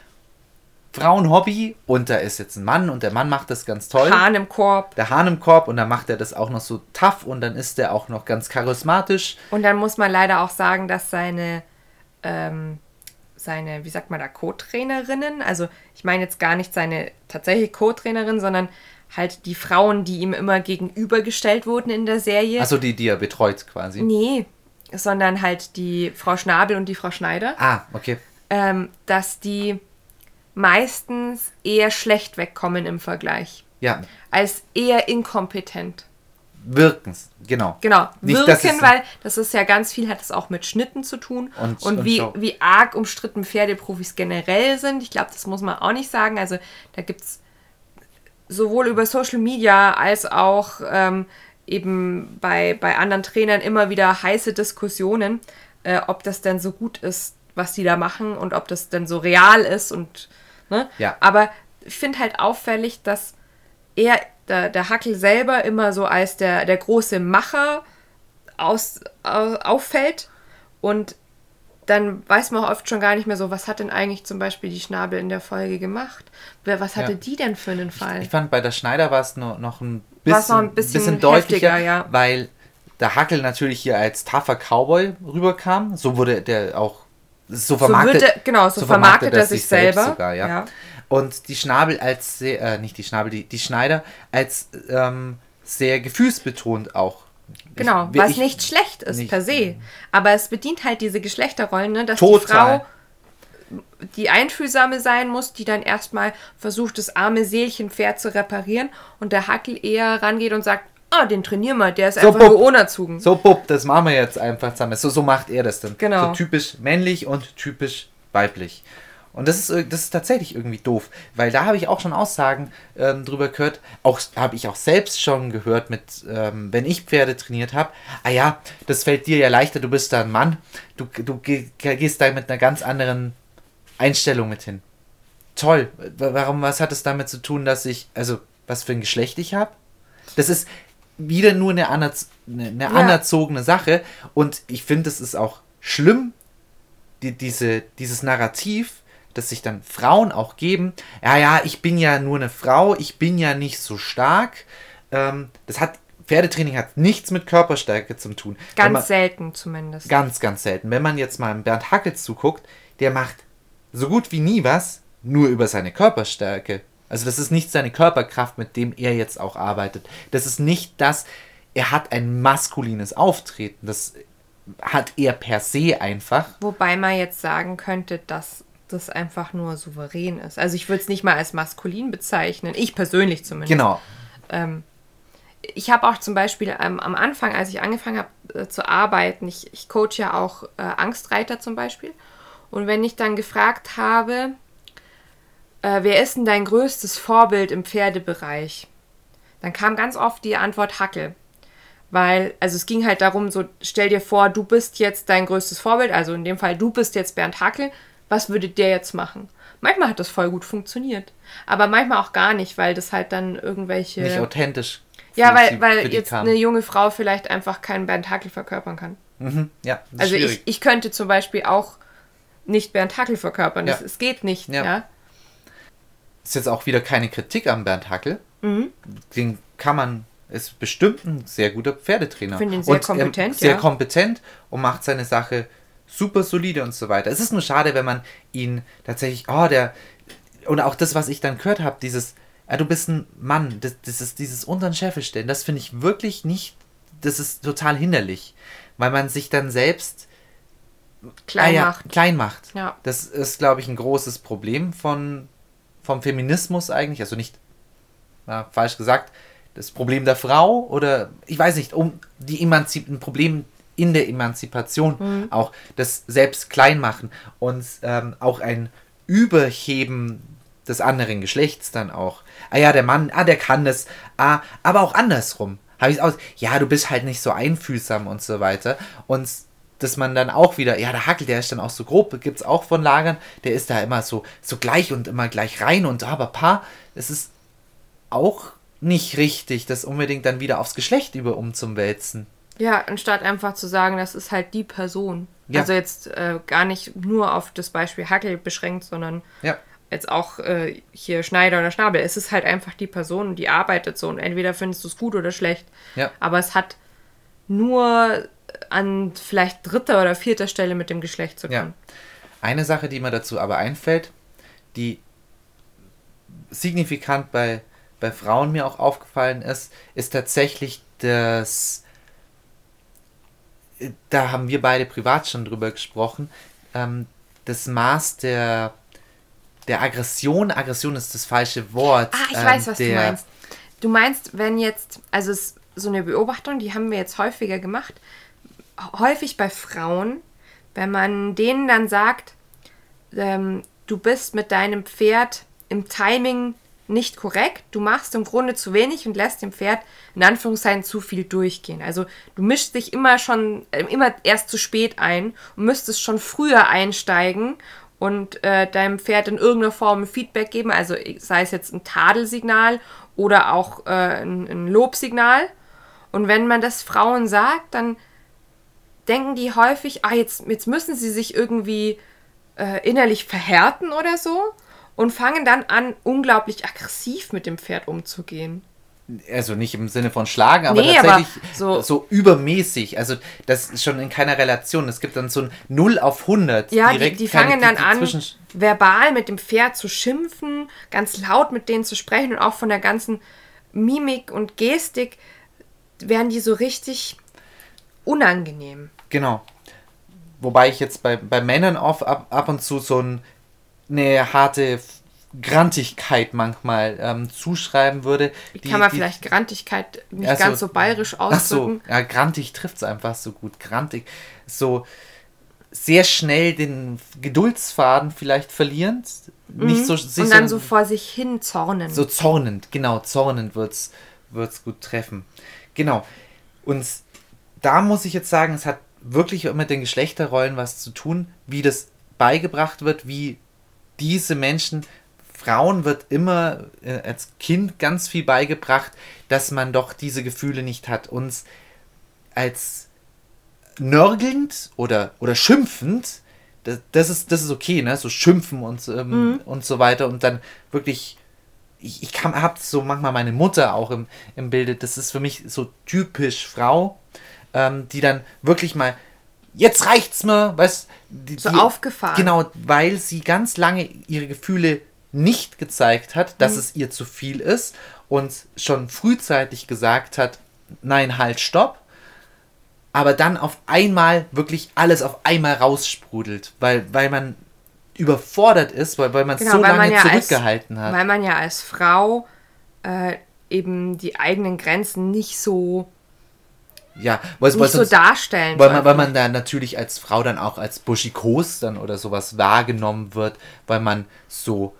Frauenhobby und da ist jetzt ein Mann und der Mann macht das ganz toll. Hahn im Korb. Der Hahn im Korb und dann macht er das auch noch so tough und dann ist der auch noch ganz charismatisch. Und dann muss man leider auch sagen, dass seine, ähm, seine, wie sagt man da, Co-Trainerinnen, also ich meine jetzt gar nicht seine tatsächliche Co-Trainerin, sondern halt die Frauen, die ihm immer gegenübergestellt wurden in der Serie. Also die, die er betreut quasi. nee, sondern halt die Frau Schnabel und die Frau Schneider, Ah, okay. ähm, dass die meistens eher schlecht wegkommen im Vergleich. Ja, Als eher inkompetent. Wirkens, genau. Genau, Nicht, wirken, weil das ist ja ganz viel, hat es auch mit Schnitten zu tun. Und- Und, und wie, Show. wie arg umstritten Pferdeprofis generell sind. Ich glaube, das muss man auch nicht sagen. Also da gibt es sowohl über Social Media als auch ähm, eben bei, bei anderen Trainern immer wieder heiße Diskussionen, äh, ob das denn so gut ist, was die da machen und ob das denn so real ist und ne? Ja. Aber ich finde halt auffällig, dass er, der, der Hackel selber immer so als der, der große Macher aus, au, auffällt und dann weiß man auch oft schon gar nicht mehr so, was hat denn eigentlich zum Beispiel die Schnabel in der Folge gemacht? Wer, was hatte Ja. die denn für einen Fall? Ich fand, bei der Schneider war es noch, noch ein bisschen, noch ein bisschen deutlicher, heftiger, ja. weil der Hackel natürlich hier als tougher Cowboy rüberkam. So wurde der auch so vermarktet. wird er- genau, so vermarktet er sich selber, Sogar, ja. ja. Und die Schnabel als sehr, äh, nicht die Schnabel, die, die Schneider als ähm, sehr gefühlsbetont auch. Genau, Ich- was ich- nicht schlecht ist nicht- per se. Aber es bedient halt diese Geschlechterrollen, ne, dass Total. die Frau die Einfühlsame sein muss, die dann erstmal versucht, das arme Seelchen Pferd zu reparieren und der Hackel eher rangeht und sagt, ah, den trainieren wir, der ist So, einfach Bub. nur unerzogen. So, Bub, das machen wir jetzt einfach zusammen. So, so macht er das dann. Genau. So typisch männlich und typisch weiblich. Und das ist, ir- das ist tatsächlich irgendwie doof, weil da habe ich auch schon Aussagen ähm, drüber gehört, auch habe ich auch selbst schon gehört, mit, ähm, wenn ich Pferde trainiert habe, ah ja, das fällt dir ja leichter, du bist da ein Mann, du, du geh, gehst da mit einer ganz anderen Einstellung mit hin. Toll, Wa- warum, was hat es damit zu tun, dass ich, also, was für ein Geschlecht ich habe? Das ist wieder nur eine, anerz eine, eine anerzogene Sache und ich finde, es ist auch schlimm, die, diese, dieses Narrativ, das sich dann Frauen auch geben, ja, ja, ich bin ja nur eine Frau, ich bin ja nicht so stark. Ähm, das hat, Pferdetraining hat nichts mit Körperstärke zu tun. Ganz man- selten zumindest. Ganz, ganz selten. Wenn man jetzt mal Bernd Hackel zuguckt, der macht so gut wie nie was, nur über seine Körperstärke. Also das ist nicht seine Körperkraft, mit dem er jetzt auch arbeitet. Das ist nicht das, er hat ein maskulines Auftreten. Das hat er per se einfach. Wobei man jetzt sagen könnte, dass das einfach nur souverän ist. Also ich würde es nicht mal als maskulin bezeichnen. Ich persönlich zumindest. Genau. Ähm, ich habe auch zum Beispiel ähm, am Anfang, als ich angefangen habe äh, zu arbeiten, ich, ich coach ja auch äh, Angstreiter zum Beispiel. Und wenn ich dann gefragt habe, äh, wer ist denn dein größtes Vorbild im Pferdebereich, dann kam ganz oft die Antwort Hackel. Weil, also es ging halt darum, so, stell dir vor, du bist jetzt dein größtes Vorbild, also in dem Fall, du bist jetzt Bernd Hackel, was würde der jetzt machen? Manchmal hat das voll gut funktioniert, aber manchmal auch gar nicht, weil das halt dann irgendwelche... Nicht authentisch. Ja, weil, weil jetzt kam. eine junge Frau vielleicht einfach keinen Bernd Hackel verkörpern kann. Mhm, ja, das Also ich, ich könnte zum Beispiel auch nicht Bernd Hackel verkörpern. Das, Ja. es geht nicht, Ja. ja. Ist jetzt auch wieder keine Kritik am Bernd Hackel. Mhm. Den kann man, ist bestimmt ein sehr guter Pferdetrainer. Ich finde ihn sehr und, kompetent, Sehr ja. kompetent und macht seine Sache super solide und so weiter. Es ist nur schade, wenn man ihn tatsächlich, oh, der, und auch das, was ich dann gehört habe, dieses, ja, du bist ein Mann, das, das ist dieses unter den Scheffel stellen, das finde ich wirklich nicht, das ist total hinderlich, weil man sich dann selbst Klein Ah ja, macht. Klein macht. Ja. Das ist, glaube ich, ein großes Problem von, vom Feminismus eigentlich. Also nicht, ja, falsch gesagt, das Problem der Frau oder ich weiß nicht, um die Emanzip ein Problem in der Emanzipation Mhm. auch, das selbst klein machen und ähm, auch ein Überheben des anderen Geschlechts dann auch. Ah ja, der Mann, ah, der kann das, ah, aber auch andersrum. Habe ich aus, ja, du bist halt nicht so einfühlsam und so weiter. Und dass man dann auch wieder, ja, der Hackel, der ist dann auch so grob, gibt es auch von Lagern, der ist da immer so, so gleich und immer gleich rein und aber paar, es ist auch nicht richtig, das unbedingt dann wieder aufs Geschlecht über umzuwälzen. Ja, anstatt einfach zu sagen, das ist halt die Person. Ja. Also jetzt äh, gar nicht nur auf das Beispiel Hackel beschränkt, sondern Ja, jetzt auch äh, hier Schneider oder Schnabel. Es ist halt einfach die Person, die arbeitet so und entweder findest du es gut oder schlecht. Ja. Aber es hat nur an vielleicht dritter oder vierter Stelle mit dem Geschlecht zu tun. Ja. Eine Sache, die mir dazu aber einfällt, die signifikant bei, bei Frauen mir auch aufgefallen ist, ist tatsächlich das, da haben wir beide privat schon drüber gesprochen, ähm, das Maß der, der Aggression, Aggression ist das falsche Wort. Ah, ich ähm, weiß, was der, du meinst. Du meinst, wenn jetzt, also es so eine Beobachtung, die haben wir jetzt häufiger gemacht. Häufig bei Frauen, wenn man denen dann sagt, ähm, du bist mit deinem Pferd im Timing nicht korrekt. Du machst im Grunde zu wenig und lässt dem Pferd in Anführungszeichen zu viel durchgehen. Also du mischst dich immer schon, äh, immer erst zu spät ein und müsstest schon früher einsteigen und äh, deinem Pferd in irgendeiner Form Feedback geben, also sei es jetzt ein Tadelsignal oder auch äh, ein, ein Lobsignal. Und wenn man das Frauen sagt, dann denken die häufig, ah, jetzt, jetzt müssen sie sich irgendwie äh, innerlich verhärten oder so und fangen dann an, unglaublich aggressiv mit dem Pferd umzugehen. Also nicht im Sinne von Schlagen, aber nee, tatsächlich aber so, so, übermäßig. Also das ist schon in keiner Relation. Es gibt dann so ein 0 auf 100. Ja, die, die fangen dann an, verbal mit dem Pferd zu schimpfen, ganz laut mit denen zu sprechen und auch von der ganzen Mimik und Gestik werden die so richtig unangenehm. Genau. Wobei ich jetzt bei, bei Männern oft ab, ab und zu so ein, eine harte Grantigkeit manchmal ähm, zuschreiben würde. Wie die, kann man die, vielleicht Grantigkeit nicht also, ganz so bayerisch ausdrücken? Ach so, ja, grantig trifft es einfach so gut. Grantig. So sehr schnell den Geduldsfaden vielleicht verlierend. Mhm. Nicht so, Und dann so, so vor sich hin zornen. So zornend, genau, zornend wird es gut treffen. Genau. Und da muss ich jetzt sagen, es hat wirklich mit den Geschlechterrollen was zu tun, wie das beigebracht wird, wie diese Menschen, Frauen wird immer äh, als Kind ganz viel beigebracht, dass man doch diese Gefühle nicht hat. Uns als nörgelnd oder, oder schimpfend, das, das, ist, das ist okay, ne? So schimpfen und, ähm, mhm. und so weiter und dann wirklich ich, ich habe so manchmal meine Mutter auch im, im Bilde, das ist für mich so typisch Frau, ähm, die dann wirklich mal, jetzt reicht's mir, weißt die, So die, aufgefahren. Genau, weil sie ganz lange ihre Gefühle nicht gezeigt hat, dass mhm. es ihr zu viel ist und schon frühzeitig gesagt hat, nein, halt, stopp. Aber dann auf einmal wirklich alles auf einmal raussprudelt, weil, weil man überfordert ist, weil, weil man genau, so lange ja zurückgehalten als, hat. Weil man ja als Frau äh, eben die eigenen Grenzen nicht so ja, weil, nicht so darstellen. Weil man, weil man da natürlich als Frau dann auch als buschikos dann oder sowas wahrgenommen wird, weil man so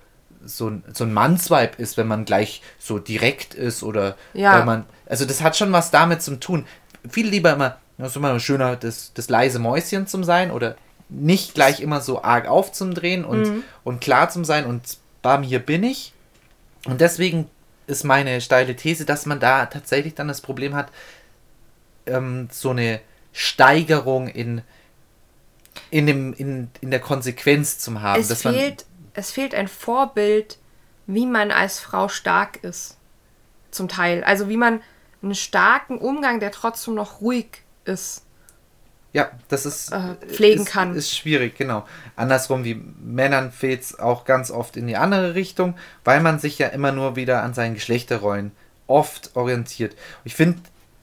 so, so ein Mannsweib ist, wenn man gleich so direkt ist oder ja. weil man, also das hat schon was damit zu tun. Viel lieber immer, das ist immer schöner, das, das leise Mäuschen zum sein oder nicht gleich immer so arg aufzudrehen und, mhm. und klar zum sein und bam, hier bin ich. Und deswegen ist meine steile These, dass man da tatsächlich dann das Problem hat, ähm, so eine Steigerung in, in, dem, in, in der Konsequenz zu haben. Es, fehlt, es fehlt ein Vorbild, wie man als Frau stark ist. Zum Teil. Also wie man einen starken Umgang, der trotzdem noch ruhig ist. Ja, das ist äh, pflegen ist, kann. Ist schwierig, genau. Andersrum wie Männern fehlt es auch ganz oft in die andere Richtung, weil man sich ja immer nur wieder an seinen Geschlechterrollen oft orientiert. Ich finde,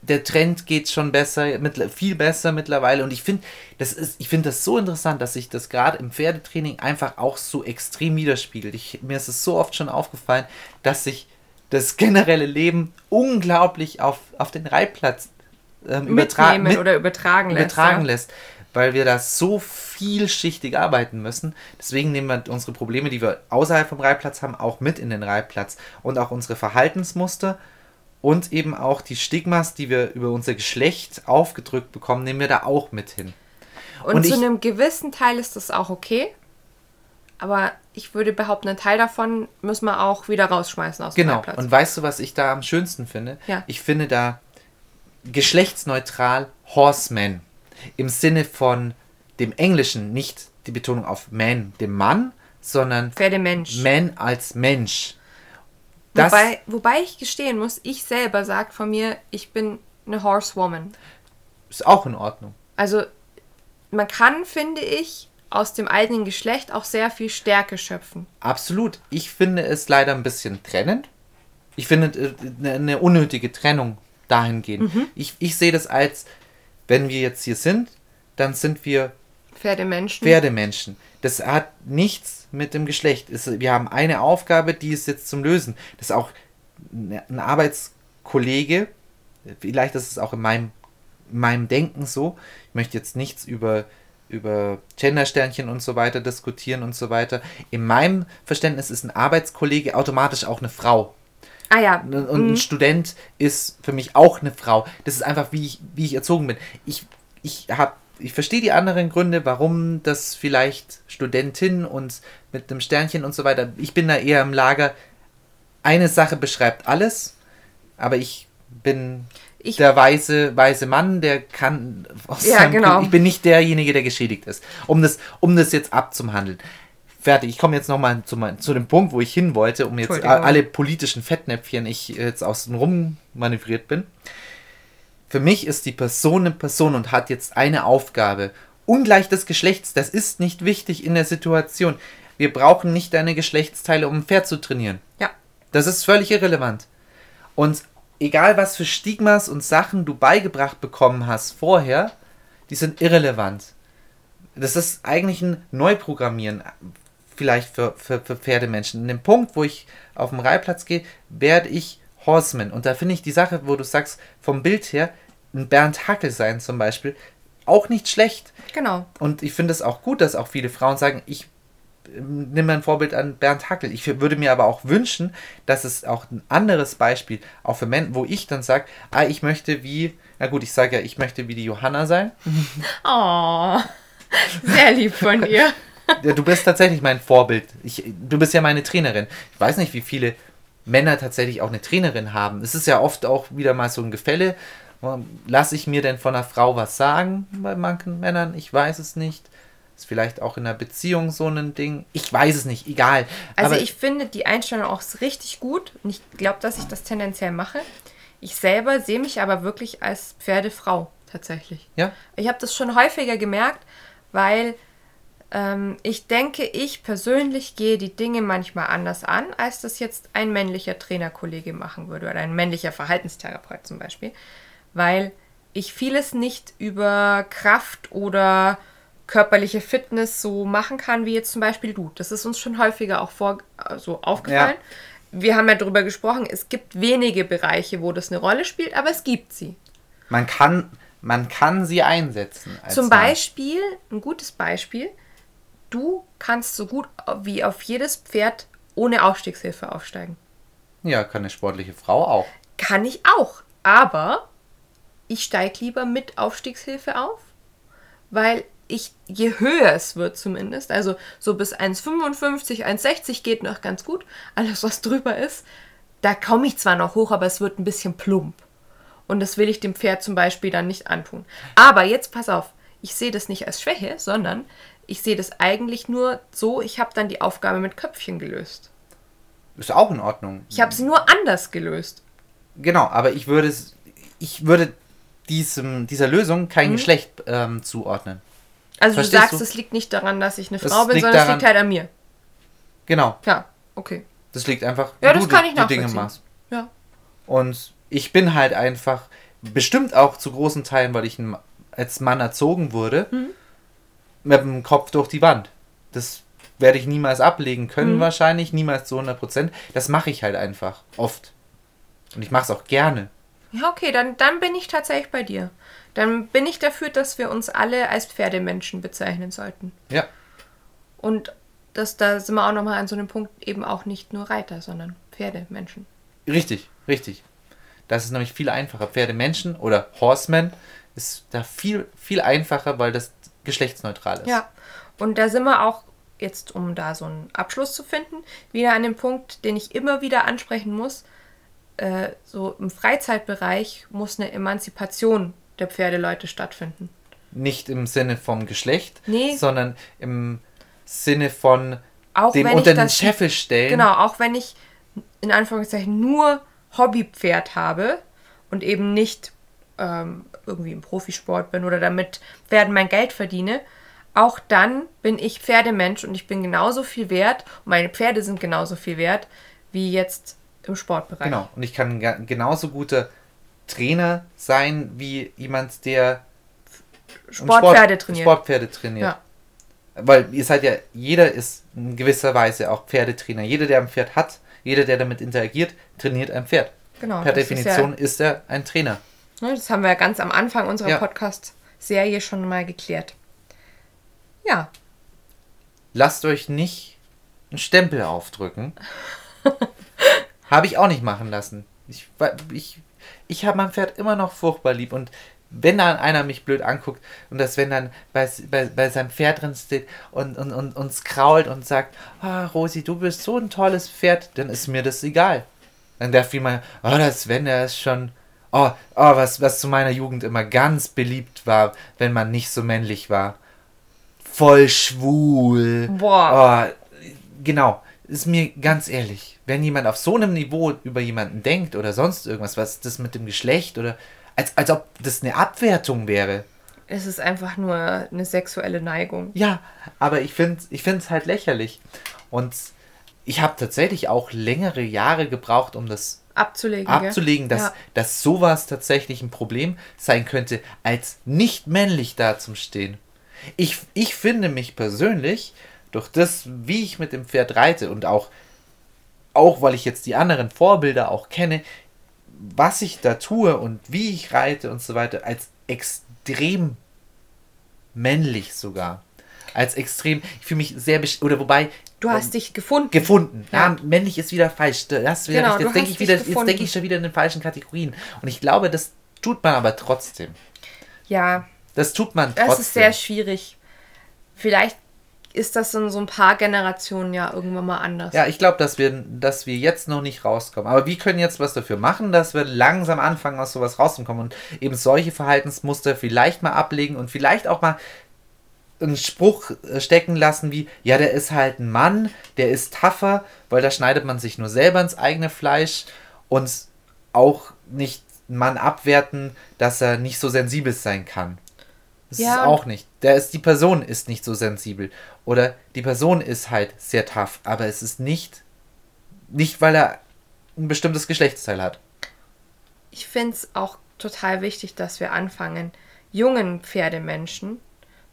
der Trend geht schon besser, mit, viel besser mittlerweile. Und ich finde, das ist, ich finde das so interessant, dass sich das gerade im Pferdetraining einfach auch so extrem widerspiegelt. Ich, mir ist es so oft schon aufgefallen, dass sich das generelle Leben unglaublich auf, auf den Reitplatz ähm, übertra mit, oder übertragen, übertragen lässt, lässt, weil wir da so vielschichtig arbeiten müssen. Deswegen nehmen wir unsere Probleme, die wir außerhalb vom Reitplatz haben, auch mit in den Reitplatz und auch unsere Verhaltensmuster und eben auch die Stigmas, die wir über unser Geschlecht aufgedrückt bekommen, nehmen wir da auch mit hin. Und, und zu ich, einem gewissen Teil ist das auch okay. Aber ich würde behaupten, einen Teil davon müssen wir auch wieder rausschmeißen aus genau. dem Genau. Und weißt du, was ich da am schönsten finde? Ja. Ich finde da geschlechtsneutral Horseman. Im Sinne von dem Englischen, nicht die Betonung auf man, dem Mann, sondern Pferdemensch. Man als Mensch. Das wobei, wobei ich gestehen muss, ich selber sage von mir, ich bin eine Horsewoman. Ist auch in Ordnung. Also man kann, finde ich, aus dem eigenen Geschlecht auch sehr viel Stärke schöpfen. Absolut. Ich finde es leider ein bisschen trennend. Ich finde äh, eine unnötige Trennung dahingehend. Mhm. Ich, ich sehe das als, wenn wir jetzt hier sind, dann sind wir Pferdemenschen. Pferdemenschen. Das hat nichts mit dem Geschlecht. wir haben eine Aufgabe, die ist jetzt zum Lösen. Das ist auch ein Arbeitskollege vielleicht ist es auch in meinem, in meinem Denken so, ich möchte jetzt nichts über, über Gendersternchen und so weiter diskutieren und so weiter. In meinem Verständnis ist ein Arbeitskollege automatisch auch eine Frau. Ah ja. Und ein Mhm. Student ist für mich auch eine Frau. Das ist einfach, wie ich, wie ich erzogen bin. Ich, ich habe ich verstehe die anderen Gründe, warum das vielleicht Studentin und mit einem Sternchen und so weiter. Ich bin da eher im Lager. Eine Sache beschreibt alles, aber ich bin Ich- der weise, weise Mann, der kann. aus Ja, genau. Ich bin nicht derjenige, der geschädigt ist. Um das, um das jetzt abzuhandeln. Fertig. Ich komme jetzt nochmal zu, zu dem Punkt, wo ich hin wollte, um jetzt alle politischen Fettnäpfchen ich jetzt außen rum manövriert bin. Für mich ist die Person eine Person und hat jetzt eine Aufgabe. Ungleich des Geschlechts, das ist nicht wichtig in der Situation. Wir brauchen nicht deine Geschlechtsteile, um ein Pferd zu trainieren. Ja. Das ist völlig irrelevant. Und egal was für Stigmas und Sachen du beigebracht bekommen hast vorher, die sind irrelevant. Das ist eigentlich ein Neuprogrammieren, vielleicht für, für, für Pferdemenschen. In dem Punkt, wo ich auf den Reitplatz gehe, werde ich Horseman. Und da finde ich die Sache, wo du sagst, vom Bild her, ein Bernd Hackel sein zum Beispiel, auch nicht schlecht. Genau. Und ich finde es auch gut, dass auch viele Frauen sagen, ich nehme ein Vorbild an Bernd Hackel. Ich würde mir aber auch wünschen, dass es auch ein anderes Beispiel, auch für Männer, wo ich dann sage, ah, ich möchte wie, na gut, ich sage ja, ich möchte wie die Johanna sein. Oh, sehr lieb von dir. Ja, du bist tatsächlich mein Vorbild. Ich, du bist ja meine Trainerin. Ich weiß nicht, wie viele Männer tatsächlich auch eine Trainerin haben. Es ist ja oft auch wieder mal so ein Gefälle. Lasse ich mir denn von einer Frau was sagen bei manchen Männern? Ich weiß es nicht. Ist vielleicht auch in einer Beziehung so ein Ding. Ich weiß es nicht, egal. Also Aber ich finde die Einstellung auch richtig gut und ich glaube, dass ich das tendenziell mache. Ich selber sehe mich aber wirklich als Pferdefrau tatsächlich. ja, Ich habe das schon häufiger gemerkt, weil ähm, ich denke, ich persönlich gehe die Dinge manchmal anders an, als das jetzt ein männlicher Trainerkollege machen würde oder ein männlicher Verhaltenstherapeut zum Beispiel, weil ich vieles nicht über Kraft oder körperliche Fitness so machen kann, wie jetzt zum Beispiel du. Das ist uns schon häufiger auch vor, so aufgefallen. Wir haben ja darüber gesprochen, es gibt wenige Bereiche, wo das eine Rolle spielt, aber es gibt sie. man kann, man kann sie einsetzen. Zum. Beispiel, ein gutes Beispiel, du kannst so gut wie auf jedes Pferd ohne Aufstiegshilfe aufsteigen. Ja, kann eine sportliche Frau auch. Kann ich auch, aber ich steige lieber mit Aufstiegshilfe auf, weil ich, je höher es wird zumindest, also so bis 1,55, 1,60 geht noch ganz gut, alles was drüber ist, da komme ich zwar noch hoch, aber es wird ein bisschen plump. Und das will ich dem Pferd zum Beispiel dann nicht antun. Aber jetzt pass auf, ich sehe das nicht als Schwäche, sondern ich sehe das eigentlich nur so, ich habe dann die Aufgabe mit Köpfchen gelöst. Ist auch in Ordnung. Ich habe sie nur anders gelöst. Genau, aber ich würde es, ich würde diesem, dieser Lösung kein Mhm. Geschlecht ähm, zuordnen. Also Verstehst du sagst, du? es liegt nicht daran, dass ich eine Es Frau bin, liegt sondern es daran- liegt halt an mir. Genau, Ja, okay. das liegt einfach, Ja, das du kann ich die Dinge machst. Ja. Und ich bin halt einfach, bestimmt auch zu großen Teilen, weil ich als Mann erzogen wurde, Mhm. mit dem Kopf durch die Wand. Das werde ich niemals ablegen können, Mhm. wahrscheinlich, niemals zu 100 Prozent. Das mache ich halt einfach, oft. Und ich mache es auch gerne. Ja, okay, dann, dann bin ich tatsächlich bei dir. Dann bin ich dafür, dass wir uns alle als Pferdemenschen bezeichnen sollten. Ja, Und das, da sind wir auch nochmal an so einem Punkt eben auch nicht nur Reiter, sondern Pferdemenschen. richtig, richtig. Das ist nämlich viel einfacher. Pferdemenschen oder Horsemen ist da viel, viel einfacher, weil das geschlechtsneutral ist. Ja, und da sind wir auch jetzt, um da so einen Abschluss zu finden, wieder an dem Punkt, den ich immer wieder ansprechen muss. Äh, so im Freizeitbereich muss eine Emanzipation der Pferdeleute stattfinden. Nicht im Sinne vom Geschlecht, Nee. sondern im Sinne von Auch dem unter den Scheffel stellen. Genau, auch wenn ich in Anführungszeichen nur Hobbypferd habe und eben nicht ähm, irgendwie im Profisport bin oder damit Pferden mein Geld verdiene, auch dann bin ich Pferdemensch und ich bin genauso viel wert und meine Pferde sind genauso viel wert wie jetzt im Sportbereich. Genau. Und ich kann genauso guter Trainer sein wie jemand, der Sportpferde Sport- trainiert. Sportpferde trainiert. Ja. Weil ihr seid ja, jeder ist in gewisser Weise auch Pferdetrainer. Jeder, der ein Pferd hat, jeder, der damit interagiert, trainiert ein Pferd. Genau. per das ist Definition ist, er ein Trainer. Ne, Das haben wir ja ganz am Anfang unserer Ja. Podcast-Serie schon mal geklärt. Ja, Lasst euch nicht einen Stempel aufdrücken. Habe ich auch nicht machen lassen. Ich, ich, ich habe mein Pferd immer noch furchtbar lieb und wenn dann einer mich blöd anguckt und das wenn dann bei, bei, bei seinem Pferd drin steht und, und, und uns krault und sagt, ah, Rosi, du bist so ein tolles Pferd, dann ist mir das egal. Dann darf jemand, oh, das Sven, der ist schon, oh, oh was, was zu meiner Jugend immer ganz beliebt war, wenn man nicht so männlich war. Voll schwul. Boah. Oh, genau. Ist mir ganz ehrlich, wenn jemand auf so einem Niveau über jemanden denkt oder sonst irgendwas, was das mit dem Geschlecht oder als, als ob das eine Abwertung wäre. es ist einfach nur eine sexuelle Neigung. Ja, aber ich finde es ich find's halt lächerlich. Und ich habe tatsächlich auch längere Jahre gebraucht, um das Abzulegen. abzulegen, dass, Ja. dass sowas tatsächlich ein Problem sein könnte, als nicht männlich da zum Stehen. Ich, ich finde mich persönlich, durch das, wie ich mit dem Pferd reite und auch, auch weil ich jetzt die anderen Vorbilder auch kenne, was ich da tue und wie ich reite und so weiter, als extrem männlich sogar. Als extrem, ich fühle mich sehr, oder wobei, Du hast dich gefunden. gefunden. Ja. Ja. männlich ist wieder falsch. Das wieder Genau, jetzt denke ich wieder, jetzt denke ich schon wieder in den falschen Kategorien. Und ich glaube, das tut man aber trotzdem. ja, Das tut man das trotzdem. ist sehr schwierig. Vielleicht ist das in so ein paar Generationen ja irgendwann mal anders. ja, ich glaube, dass wir, dass wir jetzt noch nicht rauskommen. Aber wir können jetzt was dafür machen, dass wir langsam anfangen, aus sowas rauszukommen und eben solche Verhaltensmuster vielleicht mal ablegen und vielleicht auch mal einen Spruch äh, stecken lassen wie, ja, der ist halt ein Mann, der ist tougher, weil da schneidet man sich nur selber ins eigene Fleisch und auch nicht einen Mann abwerten, dass er nicht so sensibel sein kann. Das Ja. ist auch nicht. Der ist, die Person ist nicht so sensibel. Oder die Person ist halt sehr tough, aber es ist nicht, nicht weil er ein bestimmtes Geschlechtsteil hat. Ich finde es auch total wichtig, dass wir anfangen, jungen Pferdemenschen,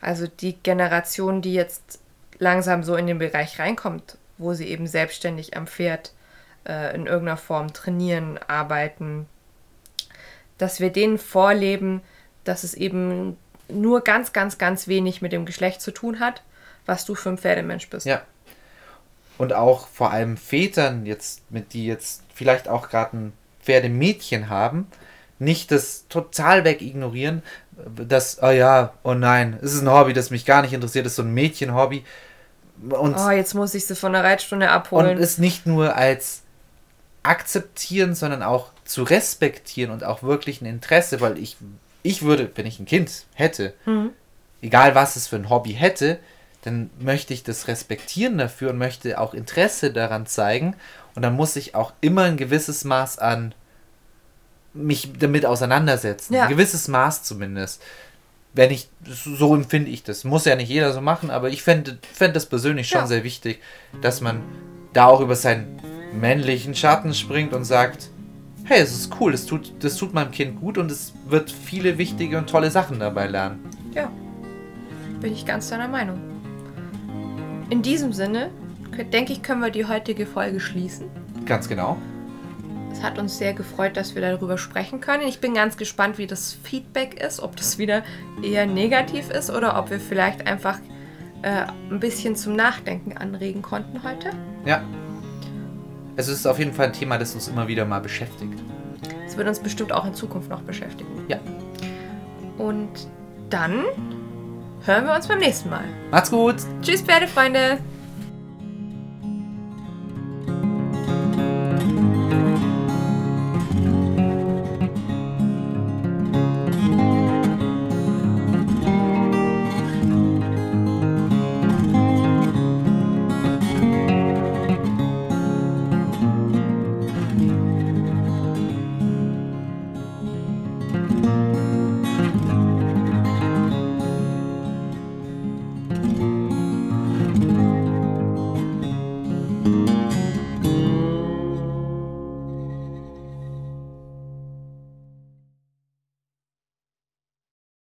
also die Generation, die jetzt langsam so in den Bereich reinkommt, wo sie eben selbstständig am Pferd äh, in irgendeiner Form trainieren, arbeiten, dass wir denen vorleben, dass es eben nur ganz, ganz, ganz wenig mit dem Geschlecht zu tun hat, was du für ein Pferdemensch bist. Ja. Und auch vor allem Vätern, jetzt, mit die jetzt vielleicht auch gerade ein Pferdemädchen haben, nicht das total weg ignorieren, dass, oh ja, oh nein, es ist ein Hobby, das mich gar nicht interessiert, es ist so ein Mädchenhobby. Und, Oh, jetzt muss ich sie von der Reitstunde und abholen. es nicht nur als akzeptieren, sondern auch zu respektieren und auch wirklich ein Interesse, weil ich, ich würde, wenn ich ein Kind hätte, egal was es für ein Hobby hätte, dann möchte ich das respektieren dafür und möchte auch Interesse daran zeigen. Und dann muss ich auch immer ein gewisses Maß an mich damit auseinandersetzen. Ja. Ein gewisses Maß zumindest. Wenn ich, so empfinde ich das. Muss ja nicht jeder so machen, aber ich fände fänd das persönlich schon Ja. sehr wichtig, dass man da auch über seinen männlichen Schatten springt und sagt, hey, es ist cool, das tut, das tut meinem Kind gut und es wird viele wichtige und tolle Sachen dabei lernen. Ja, bin ich ganz deiner Meinung. In diesem Sinne, denke ich, können wir die heutige Folge schließen. Ganz genau. Es hat uns sehr gefreut, dass wir darüber sprechen können. Ich bin ganz gespannt, wie das Feedback ist, ob das wieder eher negativ ist oder ob wir vielleicht einfach äh, ein bisschen zum Nachdenken anregen konnten heute. Ja. Es ist auf jeden Fall ein Thema, das uns immer wieder mal beschäftigt. Es wird uns bestimmt auch in Zukunft noch beschäftigen. Ja. Und dann hören wir uns beim nächsten Mal. Macht's gut! Tschüss, Pferdefreunde!